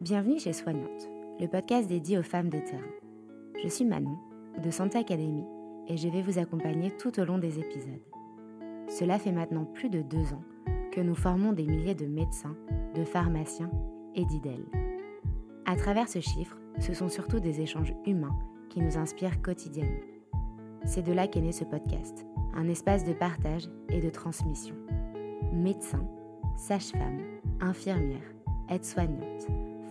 Bienvenue chez Soignante, le podcast dédié aux femmes de terrain. Je suis Manon, de Santé Academy, et je vais vous accompagner tout au long des épisodes. Cela fait maintenant plus de deux ans que nous formons des milliers de médecins, de pharmaciens et d'IDEL. À travers ce chiffre, ce sont surtout des échanges humains qui nous inspirent quotidiennement. C'est de là qu'est né ce podcast, un espace de partage et de transmission. Médecins, sages-femmes, infirmières, aides-soignantes,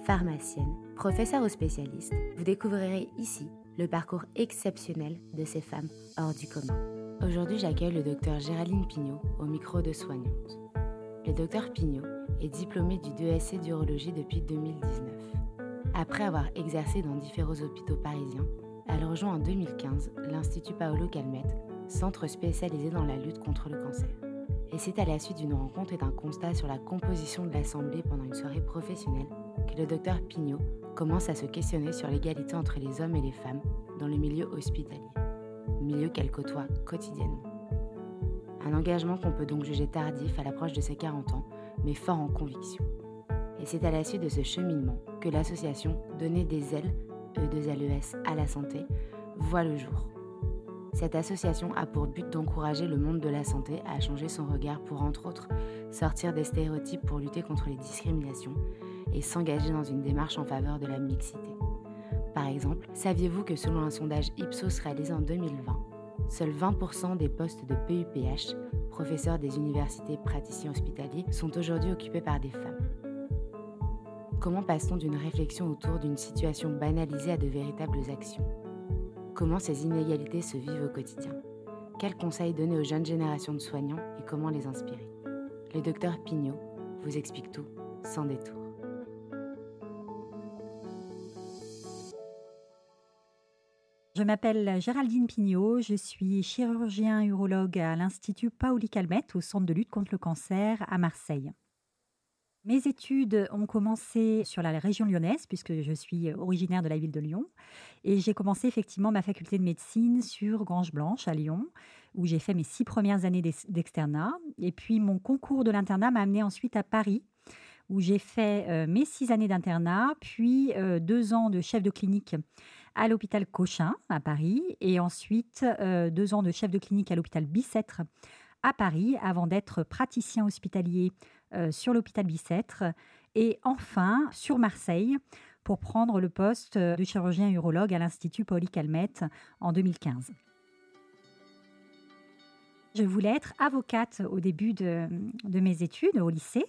pharmacienne, professeure ou spécialiste, vous découvrirez ici le parcours exceptionnel de ces femmes hors du commun. Aujourd'hui, j'accueille le docteur Géraldine Pignot au micro de Soignante. Le docteur Pignot est diplômé du DSC d'urologie depuis 2019. Après avoir exercé dans différents hôpitaux parisiens, elle rejoint en 2015 l'Institut Paolo Calmette, centre spécialisé dans la lutte contre le cancer. Et c'est à la suite d'une rencontre et d'un constat sur la composition de l'Assemblée pendant une soirée professionnelle que le docteur Pignot commence à se questionner sur l'égalité entre les hommes et les femmes dans le milieu hospitalier, milieu qu'elle côtoie quotidiennement. Un engagement qu'on peut donc juger tardif à l'approche de ses 40 ans, mais fort en conviction. Et c'est à la suite de ce cheminement que l'association Donner des ailes, E2LES à la santé, voit le jour. Cette association a pour but d'encourager le monde de la santé à changer son regard pour, entre autres, sortir des stéréotypes pour lutter contre les discriminations et s'engager dans une démarche en faveur de la mixité. Par exemple, saviez-vous que selon un sondage Ipsos réalisé en 2020, seuls 20% des postes de PUPH, professeurs des universités praticiens hospitaliers, sont aujourd'hui occupés par des femmes? Comment passe-t-on d'une réflexion autour d'une situation banalisée à de véritables actions? Comment ces inégalités se vivent au quotidien? Quels conseils donner aux jeunes générations de soignants et comment les inspirer? Le docteur Pignot vous explique tout sans détour. Je m'appelle Géraldine Pignot, je suis chirurgien urologue à l'Institut Paoli Calmette au Centre de lutte contre le cancer à Marseille. Mes études ont commencé sur la région lyonnaise, puisque je suis originaire de la ville de Lyon. Et j'ai commencé effectivement ma faculté de médecine sur Grange Blanche à Lyon, où j'ai fait mes six premières années d'externat. Et puis mon concours de l'internat m'a amené ensuite à Paris, où j'ai fait euh, mes six années d'internat, puis euh, deux ans de chef de clinique à l'hôpital Cochin à Paris, et ensuite euh, deux ans de chef de clinique à l'hôpital Bicêtre à Paris, avant d'être praticien hospitalier sur l'hôpital Bicêtre, et enfin sur Marseille pour prendre le poste de chirurgien urologue à l'Institut Pauli Calmette en 2015. Je voulais être avocate au début de, mes études au lycée.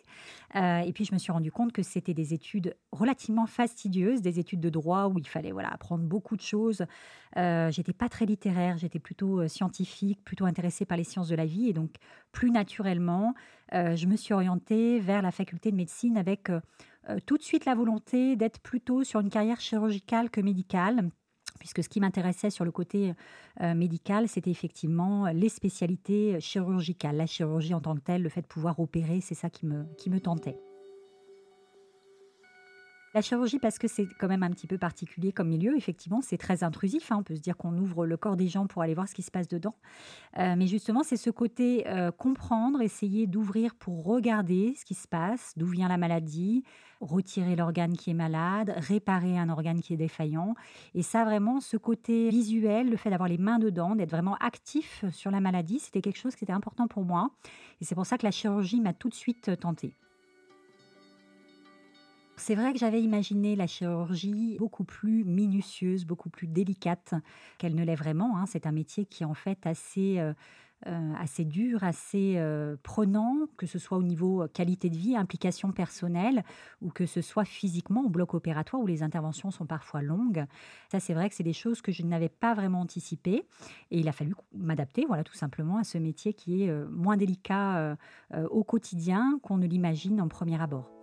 Euh, et puis, je me suis rendu compte que c'était des études relativement fastidieuses, des études de droit où il fallait voilà, apprendre beaucoup de choses. Euh, j'étais pas très littéraire, j'étais plutôt euh, scientifique, plutôt intéressée par les sciences de la vie. Et donc, plus naturellement, je me suis orientée vers la faculté de médecine avec tout de suite la volonté d'être plutôt sur une carrière chirurgicale que médicale puisque ce qui m'intéressait sur le côté euh, médical, c'était effectivement les spécialités chirurgicales, la chirurgie en tant que telle, le fait de pouvoir opérer, c'est ça qui me, qui me tentait. La chirurgie, parce que c'est quand même un petit peu particulier comme milieu, effectivement, c'est très intrusif. Hein. On peut se dire qu'on ouvre le corps des gens pour aller voir ce qui se passe dedans. Euh, mais justement, c'est ce côté euh, comprendre, essayer d'ouvrir pour regarder ce qui se passe, d'où vient la maladie, retirer l'organe qui est malade, réparer un organe qui est défaillant. Et ça, vraiment, ce côté visuel, le fait d'avoir les mains dedans, d'être vraiment actif sur la maladie, c'était quelque chose qui était important pour moi. Et c'est pour ça que la chirurgie m'a tout de suite tentée. C'est vrai que j'avais imaginé la chirurgie beaucoup plus minutieuse, beaucoup plus délicate qu'elle ne l'est vraiment. Hein. C'est un métier qui est en fait assez, euh, euh, assez dur, assez euh, prenant, que ce soit au niveau qualité de vie, implication personnelle, ou que ce soit physiquement au bloc opératoire où les interventions sont parfois longues. Ça, c'est vrai que c'est des choses que je n'avais pas vraiment anticipées. Et il a fallu m'adapter, voilà, tout simplement, à ce métier qui est moins délicat au quotidien qu'on ne l'imagine en premier abord.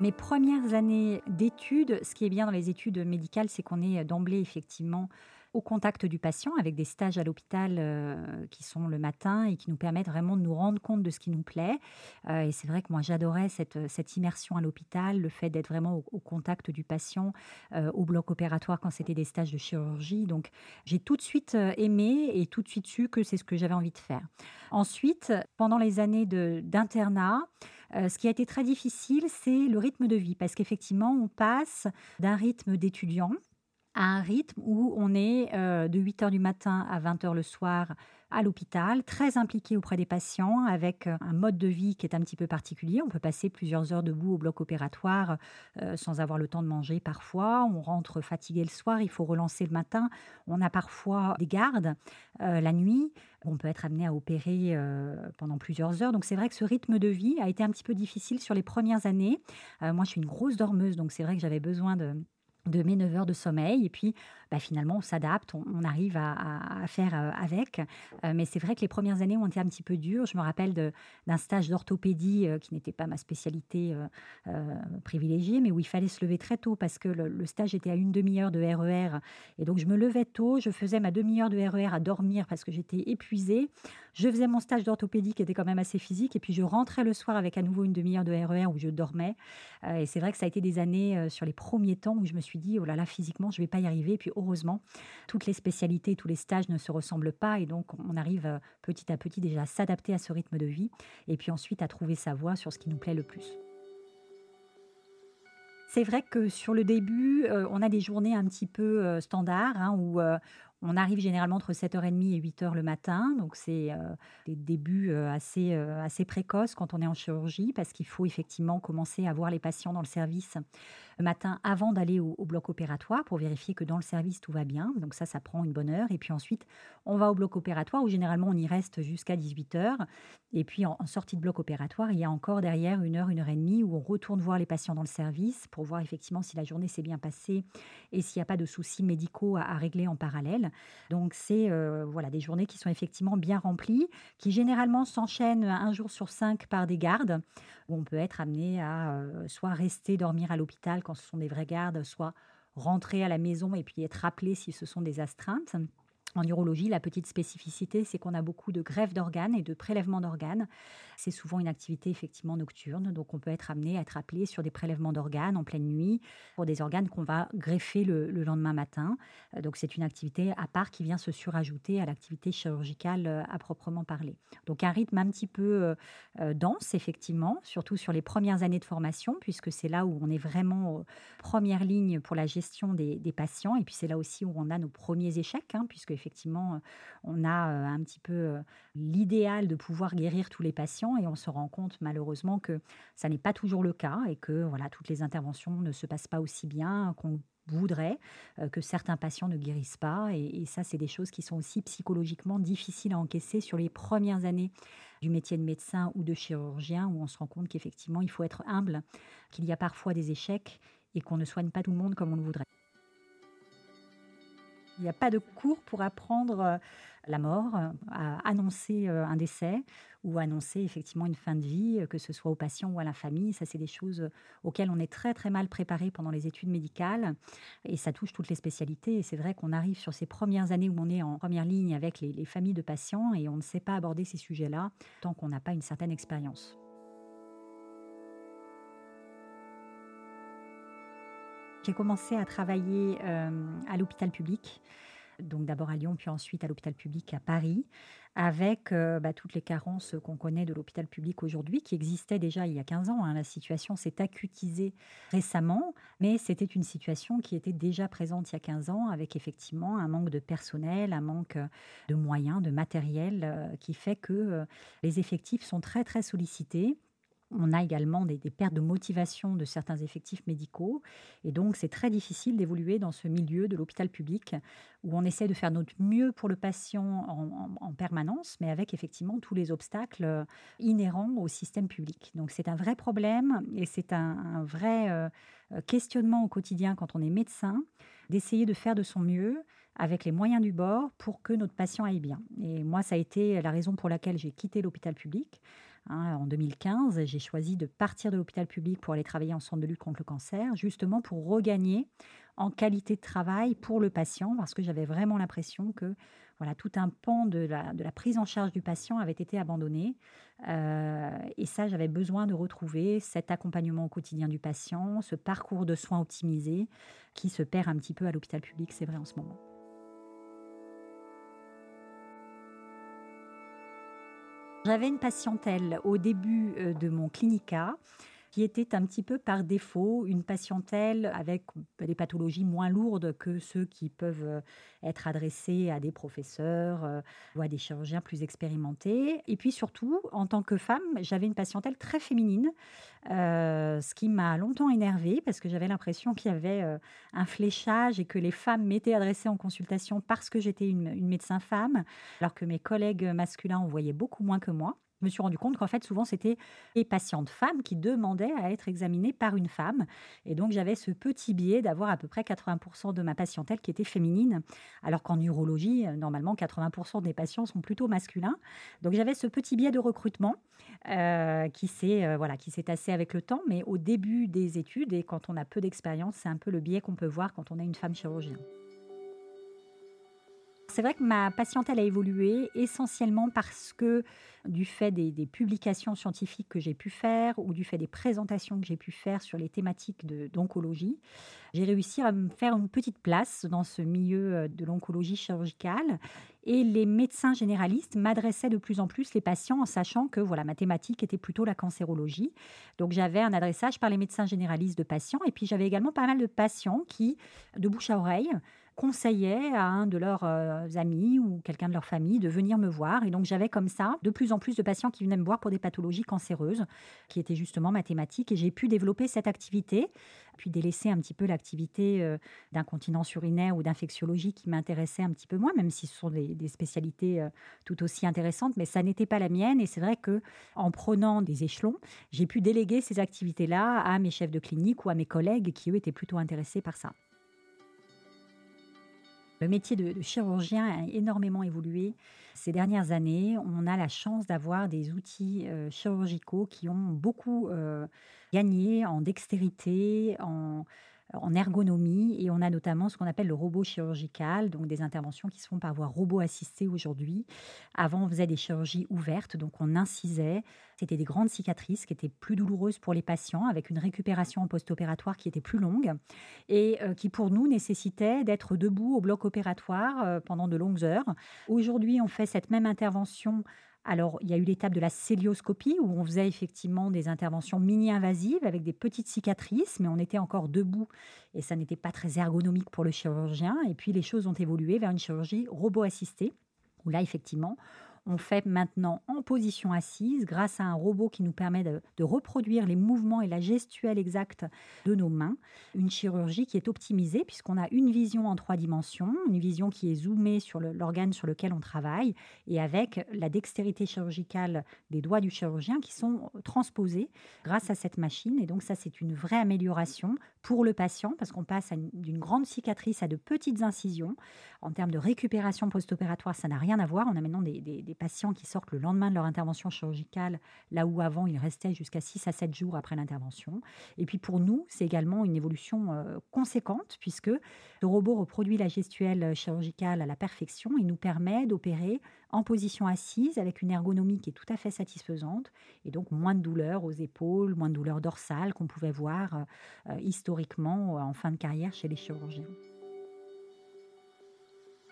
Mes premières années d'études, ce qui est bien dans les études médicales, c'est qu'on est d'emblée effectivement au contact du patient avec des stages à l'hôpital euh, qui sont le matin et qui nous permettent vraiment de nous rendre compte de ce qui nous plaît. Euh, et c'est vrai que moi, j'adorais cette, cette immersion à l'hôpital, le fait d'être vraiment au, contact du patient, euh, au bloc opératoire quand c'était des stages de chirurgie. Donc, j'ai tout de suite aimé et tout de suite su que c'est ce que j'avais envie de faire. Ensuite, pendant les années d'internat, ce qui a été très difficile, c'est le rythme de vie, parce qu'effectivement, on passe d'un rythme d'étudiant à un rythme où on est euh, de 8 heures du matin à 20 heures le soir à l'hôpital, très impliqué auprès des patients, avec euh, un mode de vie qui est un petit peu particulier. On peut passer plusieurs heures debout au bloc opératoire euh, sans avoir le temps de manger parfois. On rentre fatigué le soir, il faut relancer le matin. On a parfois des gardes la nuit. On peut être amené à opérer pendant plusieurs heures. Donc c'est vrai que ce rythme de vie a été un petit peu difficile sur les premières années. moi, je suis une grosse dormeuse, donc c'est vrai que j'avais besoin de de mes 9 heures de sommeil. Et puis, bah, finalement, on s'adapte, on, arrive à, faire euh, avec. Euh, mais c'est vrai que les premières années ont été un petit peu dures. Je me rappelle d'un stage d'orthopédie euh, qui n'était pas ma spécialité privilégiée, mais où il fallait se lever très tôt parce que le, stage était à une demi-heure de RER. E et donc, je me levais tôt, je faisais ma demi-heure de RER e à dormir parce que j'étais épuisée. Je faisais mon stage d'orthopédie qui était quand même assez physique. Et puis, je rentrais le soir avec à nouveau une demi-heure de RER e où je dormais. et c'est vrai que ça a été des années sur les premiers temps où je me suis dit, oh là là, physiquement, je ne vais pas y arriver. Et puis, heureusement, toutes les spécialités, tous les stages ne se ressemblent pas et donc on arrive euh, petit à petit déjà à s'adapter à ce rythme de vie et puis ensuite à trouver sa voie sur ce qui nous plaît le plus. C'est vrai que sur le début, euh, on a des journées un petit peu euh, standards hein, où on arrive généralement entre 7h30 et 8h le matin, donc c'est des débuts assez, assez précoces quand on est en chirurgie, parce qu'il faut effectivement commencer à voir les patients dans le service matin avant d'aller au, bloc opératoire pour vérifier que dans le service tout va bien. Donc ça, ça prend une bonne heure. Et puis ensuite, on va au bloc opératoire où généralement on y reste jusqu'à 18 heures. Et puis en, sortie de bloc opératoire, il y a encore derrière une heure, une heure et demie où on retourne voir les patients dans le service pour voir effectivement si la journée s'est bien passée et s'il n'y a pas de soucis médicaux à, régler en parallèle. Donc c'est euh, voilà des journées qui sont effectivement bien remplies, qui généralement s'enchaînent un jour sur cinq par des gardes où on peut être amené à euh, soit rester dormir à l'hôpital quand ce sont des vrais gardes, soit rentrer à la maison et puis être rappelé si ce sont des astreintes. En urologie, la petite spécificité, c'est qu'on a beaucoup de greffes d'organes et de prélèvements d'organes. C'est souvent une activité effectivement nocturne, donc on peut être amené à être appelé sur des prélèvements d'organes en pleine nuit pour des organes qu'on va greffer le, lendemain matin. Euh, donc c'est une activité à part qui vient se surajouter à l'activité chirurgicale euh, à proprement parler. Donc un rythme un petit peu euh, dense effectivement, surtout sur les premières années de formation, puisque c'est là où on est vraiment première ligne pour la gestion des, patients, et puis c'est là aussi où on a nos premiers échecs, hein, puisque effectivement, euh, on a euh, un petit peu euh, l'idéal de pouvoir guérir tous les patients et on se rend compte malheureusement que ça n'est pas toujours le cas et que voilà, toutes les interventions ne se passent pas aussi bien qu'on voudrait, que certains patients ne guérissent pas. Et, ça, c'est des choses qui sont aussi psychologiquement difficiles à encaisser sur les premières années du métier de médecin ou de chirurgien, où on se rend compte qu'effectivement, il faut être humble, qu'il y a parfois des échecs et qu'on ne soigne pas tout le monde comme on le voudrait. Il n'y a pas de cours pour apprendre euh, la mort, euh, à annoncer euh, un décès ou annoncer effectivement une fin de vie, que ce soit aux patients ou à la famille. Ça, c'est des choses auxquelles on est très très mal préparé pendant les études médicales et ça touche toutes les spécialités. Et c'est vrai qu'on arrive sur ces premières années où on est en première ligne avec les familles de patients et on ne sait pas aborder ces sujets-là tant qu'on n'a pas une certaine expérience. J'ai commencé à travailler euh, à l'hôpital public, donc d'abord à Lyon, puis ensuite à l'hôpital public à Paris, avec euh, bah, toutes les carences qu'on connaît de l'hôpital public aujourd'hui, qui existaient déjà il y a 15 ans. Hein. La situation s'est acutisée récemment, mais c'était une situation qui était déjà présente il y a 15 ans, avec effectivement un manque de personnel, un manque de moyens, de matériel, euh, qui fait que les effectifs sont très très sollicités on a également des, pertes de motivation de certains effectifs médicaux. Et donc, c'est très difficile d'évoluer dans ce milieu de l'hôpital public où on essaie de faire notre mieux pour le patient en, permanence, mais avec effectivement tous les obstacles euh, inhérents au système public. Donc, c'est un vrai problème et c'est un, vrai euh, questionnement au quotidien quand on est médecin d'essayer de faire de son mieux avec les moyens du bord pour que notre patient aille bien. Et moi, ça a été la raison pour laquelle j'ai quitté l'hôpital public Hein, en 2015, j'ai choisi de partir de l'hôpital public pour aller travailler en centre de lutte contre le cancer, justement pour regagner en qualité de travail pour le patient, parce que j'avais vraiment l'impression que voilà, tout un pan de la, de la prise en charge du patient avait été abandonné. Euh, et ça, j'avais besoin de retrouver cet accompagnement au quotidien du patient, ce parcours de soins optimisé qui se perd un petit peu à l'hôpital public, c'est vrai en ce moment. J'avais une patientèle au début euh, de mon clinica qui était un petit peu par défaut une patientèle avec des pathologies moins lourdes que ceux qui peuvent euh, être adressés à des professeurs euh, ou à des chirurgiens plus expérimentés. Et puis surtout, en tant que femme, j'avais une patientèle très féminine, euh, ce qui m'a longtemps énervée parce que j'avais l'impression qu'il y avait un fléchage et que les femmes m'étaient adressées en consultation parce que j'étais une médecin femme, alors que mes collègues masculins en voyaient beaucoup moins que moi je me suis rendu compte qu'en fait, souvent, c'était les patientes femmes qui demandaient à être examinées par une femme. Et donc, j'avais ce petit biais d'avoir à peu près 80% de ma patientèle qui était féminine, alors qu'en urologie, euh, normalement, 80% des patients sont plutôt masculins. Donc, j'avais ce petit biais de recrutement euh, qui s'est euh, voilà, qui s'est tassé avec le temps. Mais au début des études et quand on a peu d'expérience, c'est un peu le biais qu'on peut voir quand on est une femme chirurgienne. C'est vrai que ma patientèle a évolué essentiellement parce que du fait des, publications scientifiques que j'ai pu faire ou du fait des présentations que j'ai pu faire sur les thématiques d'oncologie, j'ai réussi à me faire une petite place dans ce milieu euh, de l'oncologie chirurgicale. Et les médecins généralistes m'adressaient de plus en plus les patients en sachant que voilà, ma thématique était plutôt la cancérologie. Donc j'avais un adressage par les médecins généralistes de patients. Et puis j'avais également pas mal de patients qui, de bouche à oreille, conseillaient à un de leurs euh, amis ou quelqu'un de leur famille de venir me voir. Et donc j'avais comme ça de plus en plus de patients qui venaient me voir pour des pathologies cancéreuses, qui étaient justement mathématiques. Et j'ai pu développer cette activité, puis délaisser un petit peu l'activité euh, d'incontinence urinaire ou d'infectiologie qui m'intéressait un petit peu moins, même si ce sont des, spécialités euh, tout aussi intéressantes, mais ça n'était pas la mienne. Et c'est vrai que en prenant des échelons, j'ai pu déléguer ces activités-là à mes chefs de clinique ou à mes collègues qui, eux, étaient plutôt intéressés par ça. Le métier de, chirurgien a énormément évolué ces dernières années. On a la chance d'avoir des outils euh, chirurgicaux qui ont beaucoup euh, gagné en dextérité, en en ergonomie et on a notamment ce qu'on appelle le robot chirurgical, donc des interventions qui se font par voie robot assistée aujourd'hui. Avant, on faisait des chirurgies ouvertes, donc on incisait. C'était des grandes cicatrices qui étaient plus douloureuses pour les patients, avec une récupération post-opératoire qui était plus longue et euh, qui pour nous nécessitait d'être debout au bloc opératoire euh, pendant de longues heures. Aujourd'hui, on fait cette même intervention alors, il y a eu l'étape de la célioscopie où on faisait effectivement des interventions mini-invasives avec des petites cicatrices, mais on était encore debout et ça n'était pas très ergonomique pour le chirurgien. Et puis, les choses ont évolué vers une chirurgie robot-assistée où là, effectivement, on fait maintenant en position assise grâce à un robot qui nous permet de, reproduire les mouvements et la gestuelle exacte de nos mains. Une chirurgie qui est optimisée puisqu'on a une vision en trois dimensions, une vision qui est zoomée sur l'organe sur lequel on travaille et avec la dextérité chirurgicale des doigts du chirurgien qui sont transposés grâce à cette machine. Et donc ça, c'est une vraie amélioration pour le patient parce qu'on passe d'une grande cicatrice à de petites incisions. En termes de récupération post-opératoire, ça n'a rien à voir. On a maintenant des, patients qui sortent le lendemain de leur intervention chirurgicale, là où avant ils restaient jusqu'à 6 à 7 jours après l'intervention. Et puis pour nous, c'est également une évolution euh, conséquente puisque le robot reproduit la gestuelle chirurgicale à la perfection et nous permet d'opérer en position assise avec une ergonomie qui est tout à fait satisfaisante et donc moins de douleur aux épaules, moins de douleur dorsale qu'on pouvait voir euh, euh, historiquement en fin de carrière chez les chirurgiens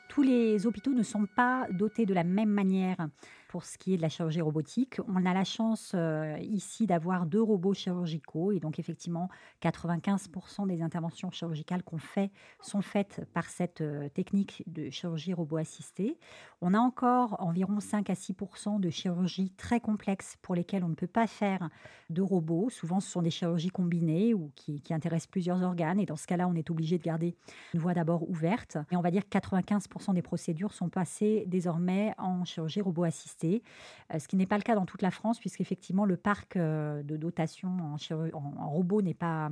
tous les hôpitaux ne sont pas dotés de la même manière pour ce qui est de la chirurgie robotique. On a la chance euh, ici d'avoir deux robots chirurgicaux et donc effectivement 95% des interventions chirurgicales qu'on fait sont faites par cette euh, technique de chirurgie robot assistée. On a encore environ 5 à 6% de chirurgies très complexes pour lesquelles on ne peut pas faire de robots. Souvent ce sont des chirurgies combinées ou qui, qui intéressent plusieurs organes et dans ce cas-là on est obligé de garder une voie d'abord ouverte. Et on va dire que 95% des procédures sont passées désormais en chirurgie robot assistée euh, ce qui n'est pas le cas dans toute la France, puisqu'effectivement, le parc euh, de dotation en, en, robot n'est pas,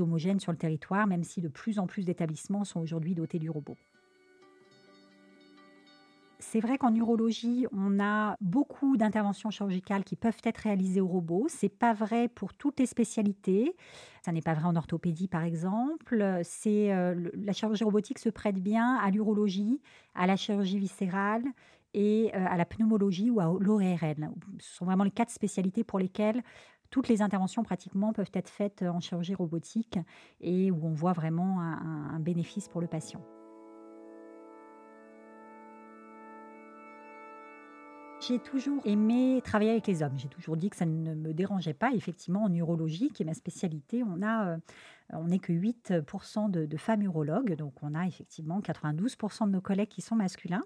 homogène sur le territoire, même si de plus en plus d'établissements sont aujourd'hui dotés du robot. C'est vrai qu'en urologie, on a beaucoup d'interventions chirurgicales qui peuvent être réalisées au robot. C'est pas vrai pour toutes les spécialités. Ça n'est pas vrai en orthopédie, par exemple. C'est euh, la chirurgie robotique se prête bien à l'urologie, à la chirurgie viscérale et euh, à la pneumologie ou à l'ORL. Ce sont vraiment les quatre spécialités pour lesquelles toutes les interventions pratiquement peuvent être faites en chirurgie robotique et où on voit vraiment un bénéfice pour le patient. J'ai toujours aimé travailler avec les hommes. J'ai toujours dit que ça ne me dérangeait pas. Effectivement, en urologie, qui est ma spécialité, on a euh, on n'est que 8% de, femmes urologues, donc on a effectivement 92% de nos collègues qui sont masculins.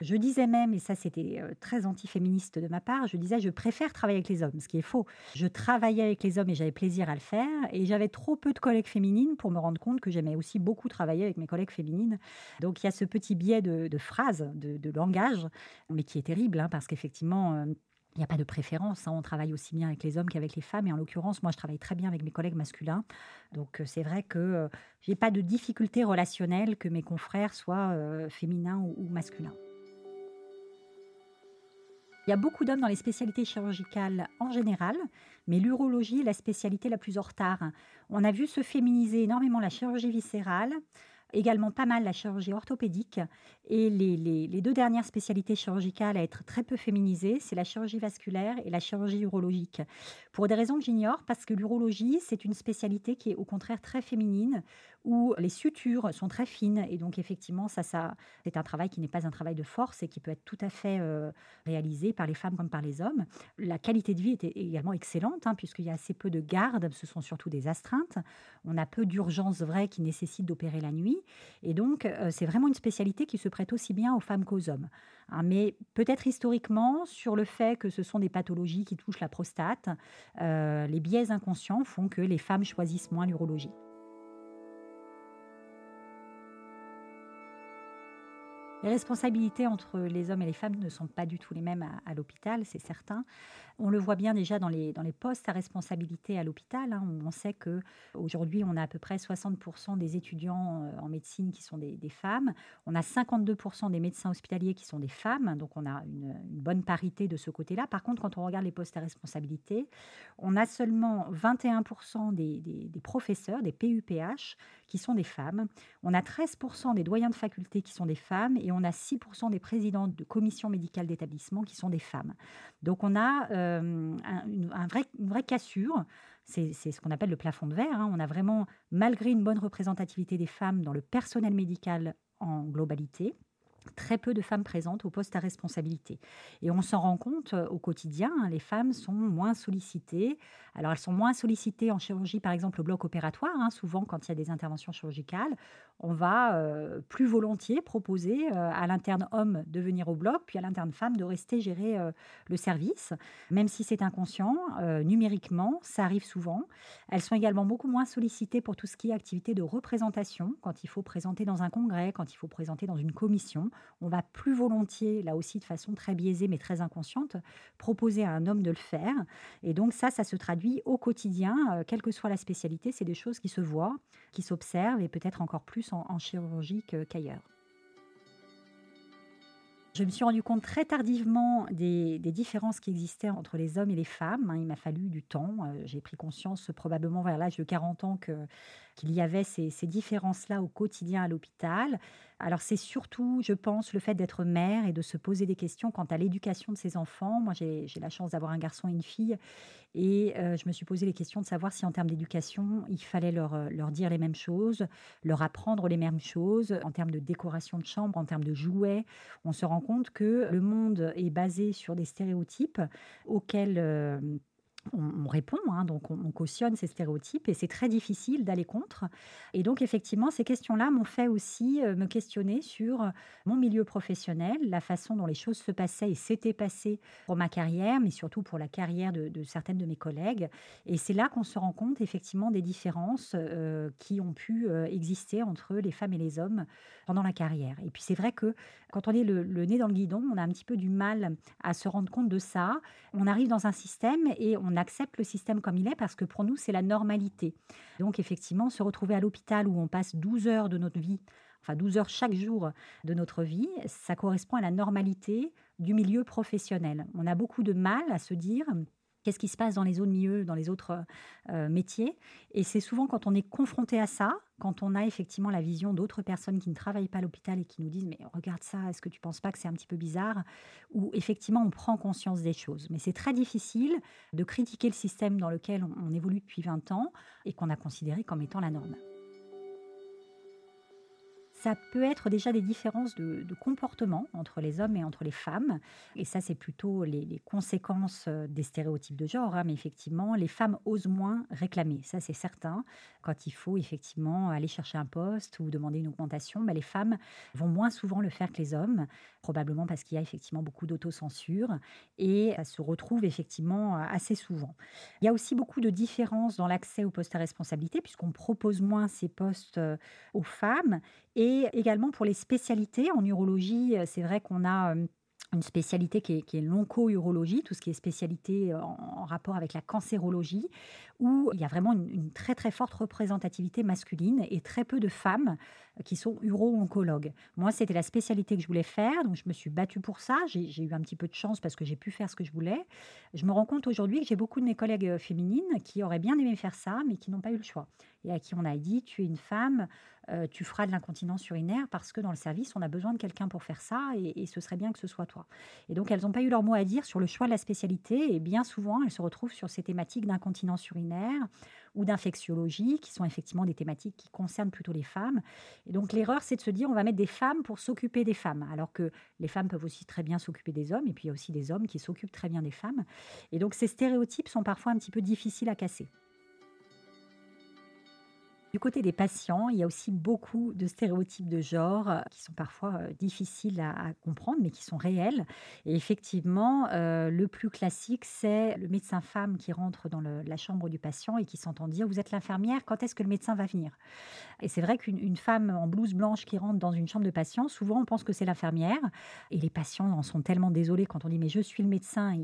Je disais même, et ça c'était euh, très antiféministe de ma part, je disais je préfère travailler avec les hommes, ce qui est faux. Je travaillais avec les hommes et j'avais plaisir à le faire, et j'avais trop peu de collègues féminines pour me rendre compte que j'aimais aussi beaucoup travailler avec mes collègues féminines. Donc il y a ce petit biais de, phrase, de, langage, mais qui est terrible, hein, parce qu'effectivement, euh, il n'y a pas de préférence. Hein. On travaille aussi bien avec les hommes qu'avec les femmes. Et en l'occurrence, moi, je travaille très bien avec mes collègues masculins. Donc, euh, c'est vrai que euh, je n'ai pas de difficulté relationnelle que mes confrères soient euh, féminins ou, masculins. Il y a beaucoup d'hommes dans les spécialités chirurgicales en général, mais l'urologie est la spécialité la plus en retard. On a vu se féminiser énormément la chirurgie viscérale, également pas mal la chirurgie orthopédique. Et les, deux dernières spécialités chirurgicales à être très peu féminisées, c'est la chirurgie vasculaire et la chirurgie urologique. Pour des raisons que j'ignore, parce que l'urologie, c'est une spécialité qui est au contraire très féminine, où les sutures sont très fines. Et donc, effectivement, ça, c'est un travail qui n'est pas un travail de force et qui peut être tout à fait euh, réalisé par les femmes comme par les hommes. La qualité de vie est également excellente, hein, puisqu'il y a assez peu de gardes, ce sont surtout des astreintes. On a peu d'urgences vraies qui nécessitent d'opérer la nuit. Et donc, euh, c'est vraiment une spécialité qui se prête aussi bien aux femmes qu'aux hommes. Hein. mais peut-être historiquement, sur le fait que ce sont des pathologies qui touchent la prostate, euh, les biais inconscients font que les femmes choisissent moins l'urologie. Les responsabilités entre les hommes et les femmes ne sont pas du tout les mêmes à, l'hôpital, c'est certain. On le voit bien déjà dans les, dans les postes à responsabilité à l'hôpital. Hein. On sait que aujourd'hui, on a à peu près 60% des étudiants euh, en médecine qui sont des, femmes. On a 52% des médecins hospitaliers qui sont des femmes. Donc, on a une, bonne parité de ce côté-là. Par contre, quand on regarde les postes à responsabilité, on a seulement 21% des, des professeurs, des PUPH, qui sont des femmes. On a 13% des doyens de faculté qui sont des femmes et on a 6% des présidentes de commissions médicales d'établissement qui sont des femmes. Donc on a euh, un, vrai, une vraie cassure. C'est ce qu'on appelle le plafond de verre. Hein. On a vraiment, malgré une bonne représentativité des femmes dans le personnel médical en globalité, très peu de femmes présentes au poste à responsabilité. Et on s'en rend compte euh, au quotidien, hein, les femmes sont moins sollicitées. Alors elles sont moins sollicitées en chirurgie, par exemple au bloc opératoire. Hein, souvent, quand il y a des interventions chirurgicales, on va euh, plus volontiers proposer euh, à l'interne homme de venir au bloc, puis à l'interne femme de rester gérer le service, même si c'est inconscient. numériquement, ça arrive souvent. Elles sont également beaucoup moins sollicitées pour tout ce qui est activité de représentation, quand il faut présenter dans un congrès, quand il faut présenter dans une commission on va plus volontiers, là aussi de façon très biaisée mais très inconsciente, proposer à un homme de le faire. Et donc ça, ça se traduit au quotidien, euh, quelle que soit la spécialité, c'est des choses qui se voient, qui s'observent et peut-être encore plus en, chirurgie qu'ailleurs. Je me suis rendu compte très tardivement des, différences qui existaient entre les hommes et les femmes. Hein. Il m'a fallu du temps. Euh, j'ai pris conscience probablement vers l'âge de 40 ans qu'il y avait ces différences-là au quotidien à l'hôpital. Alors c'est surtout, je pense, le fait d'être mère et de se poser des questions quant à l'éducation de ses enfants. Moi, j'ai la chance d'avoir un garçon et une fille. Et euh, je me suis posé les questions de savoir si en termes d'éducation, il fallait leur, euh, leur dire les mêmes choses, leur apprendre les mêmes choses, en termes de décoration de chambre, en termes de jouets. On se rend compte que le monde est basé sur des stéréotypes auxquels... Euh, on, répond, hein, donc on, cautionne ces stéréotypes et c'est très difficile d'aller contre. Et donc effectivement, ces questions-là m'ont fait aussi euh, me questionner sur euh, mon milieu professionnel, la façon dont les choses se passaient et s'étaient passées pour ma carrière, mais surtout pour la carrière de, certaines de mes collègues. Et c'est là qu'on se rend compte effectivement des différences euh, qui ont pu exister entre les femmes et les hommes pendant la carrière. Et puis c'est vrai que quand on est le, nez dans le guidon, on a un petit peu du mal à se rendre compte de ça. On arrive dans un système et on accepte le système comme il est parce que pour nous, c'est la normalité. Donc effectivement, se retrouver à l'hôpital où on passe 12 heures de notre vie enfin 12 heures chaque jour de notre vie, ça correspond à la normalité du milieu professionnel. On a beaucoup de mal à se dire qu'est-ce qui se passe dans les autres milieux, dans les autres euh, métiers. Et c'est souvent quand on est confronté à ça, quand on a effectivement la vision d'autres personnes qui ne travaillent pas à l'hôpital et qui nous disent mais regarde ça, est-ce que tu ne penses pas que c'est un petit peu bizarre? Ou effectivement on prend conscience des choses. Mais c'est très difficile de critiquer le système dans lequel on évolue depuis 20 ans et qu'on a considéré comme étant la norme ça peut être déjà des différences de, comportement entre les hommes et entre les femmes. Et ça, c'est plutôt les, conséquences euh, des stéréotypes de genre. Hein. Mais effectivement, les femmes osent moins réclamer. Ça, c'est certain. Quand il faut effectivement aller chercher un poste ou demander une augmentation, bah, les femmes vont moins souvent le faire que les hommes, probablement parce qu'il y a effectivement beaucoup d'autocensure et se retrouvent effectivement assez souvent. Il y a aussi beaucoup de différences dans l'accès aux postes à responsabilité, puisqu'on propose moins ces postes euh, aux femmes et également pour les spécialités. En urologie, euh, c'est vrai qu'on a euh, une spécialité qui est, l'onco-urologie, tout ce qui est spécialité en, en, rapport avec la cancérologie, où il y a vraiment une, très très forte représentativité masculine et très peu de femmes qui sont uro-oncologues. Moi, c'était la spécialité que je voulais faire, donc je me suis battue pour ça. J'ai eu un petit peu de chance parce que j'ai pu faire ce que je voulais. Je me rends compte aujourd'hui que j'ai beaucoup de mes collègues euh, féminines qui auraient bien aimé faire ça, mais qui n'ont pas eu le choix. Et à qui on a dit, tu es une femme, euh, tu feras de l'incontinence urinaire parce que dans le service, on a besoin de quelqu'un pour faire ça et, ce serait bien que ce soit toi. Et donc, elles n'ont pas eu leur mot à dire sur le choix de la spécialité et bien souvent, elles se retrouvent sur ces thématiques d'incontinence urinaire ou d'infectiologie, qui sont effectivement des thématiques qui concernent plutôt les femmes. Et donc l'erreur, c'est de se dire on va mettre des femmes pour s'occuper des femmes, alors que les femmes peuvent aussi très bien s'occuper des hommes, et puis il y a aussi des hommes qui s'occupent très bien des femmes. Et donc ces stéréotypes sont parfois un petit peu difficiles à casser. Du côté des patients, il y a aussi beaucoup de stéréotypes de genre euh, qui sont parfois euh, difficiles à, comprendre, mais qui sont réels. Et effectivement, euh, le plus classique, c'est le médecin femme qui rentre dans la chambre du patient et qui s'entend dire Vous êtes l'infirmière, quand est-ce que le médecin va venir? Et c'est vrai qu'une femme en blouse blanche qui rentre dans une chambre de patient, souvent on pense que c'est l'infirmière. Et les patients en sont tellement désolés quand on dit Mais je suis le médecin.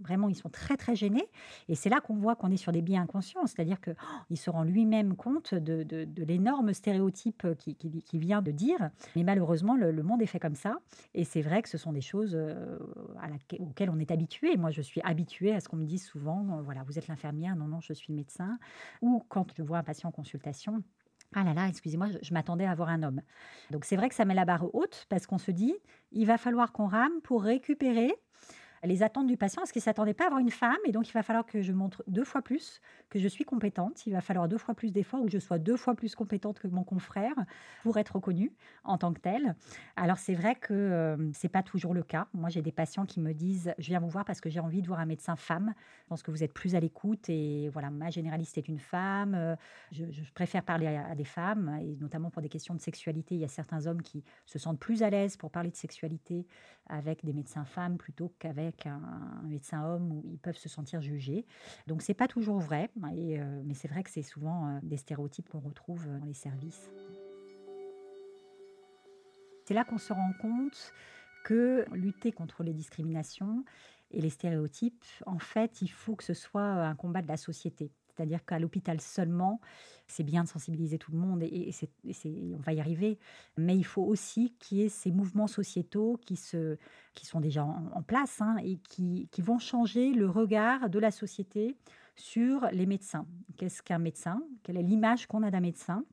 vraiment, ils sont très, très gênés. Et c'est là qu'on voit qu'on est sur des biais inconscients, c'est-à-dire qu'il oh, se rend lui-même compte de, l'énorme stéréotype qui, vient de dire. Mais malheureusement, le, monde est fait comme ça. Et c'est vrai que ce sont des choses euh, à auxquelles on est habitué. Moi, je suis habituée à ce qu'on me dise souvent, euh, voilà, vous êtes l'infirmière, non, non, je suis médecin. Ou quand je vois un patient en consultation, ah là là, excusez-moi, je, m'attendais à avoir un homme. Donc c'est vrai que ça met la barre haute parce qu'on se dit, il va falloir qu'on rame pour récupérer les attentes du patient, parce qu'il ne s'attendait pas à avoir une femme, et donc il va falloir que je montre deux fois plus que je suis compétente, il va falloir deux fois plus d'efforts, ou que je sois deux fois plus compétente que mon confrère pour être reconnue en tant que telle. Alors c'est vrai que euh, ce n'est pas toujours le cas. Moi j'ai des patients qui me disent, je viens vous voir parce que j'ai envie de voir un médecin femme, je pense que vous êtes plus à l'écoute, et voilà, ma généraliste est une femme, euh, je, préfère parler à, des femmes, et notamment pour des questions de sexualité, il y a certains hommes qui se sentent plus à l'aise pour parler de sexualité avec des médecins femmes plutôt qu'avec un, médecin homme où ils peuvent se sentir jugés. Donc c'est pas toujours vrai, euh, mais c'est vrai que c'est souvent euh, des stéréotypes qu'on retrouve dans les services. C'est là qu'on se rend compte que lutter contre les discriminations et les stéréotypes, en fait, il faut que ce soit un combat de la société. C'est-à-dire qu'à l'hôpital seulement, c'est bien de sensibiliser tout le monde et, on va y arriver. Mais il faut aussi qu'il y ait ces mouvements sociétaux qui, sont déjà en, place hein, et qui vont changer le regard de la société sur les médecins. Qu'est-ce qu'un médecin? Quelle est l'image qu'on a d'un médecin?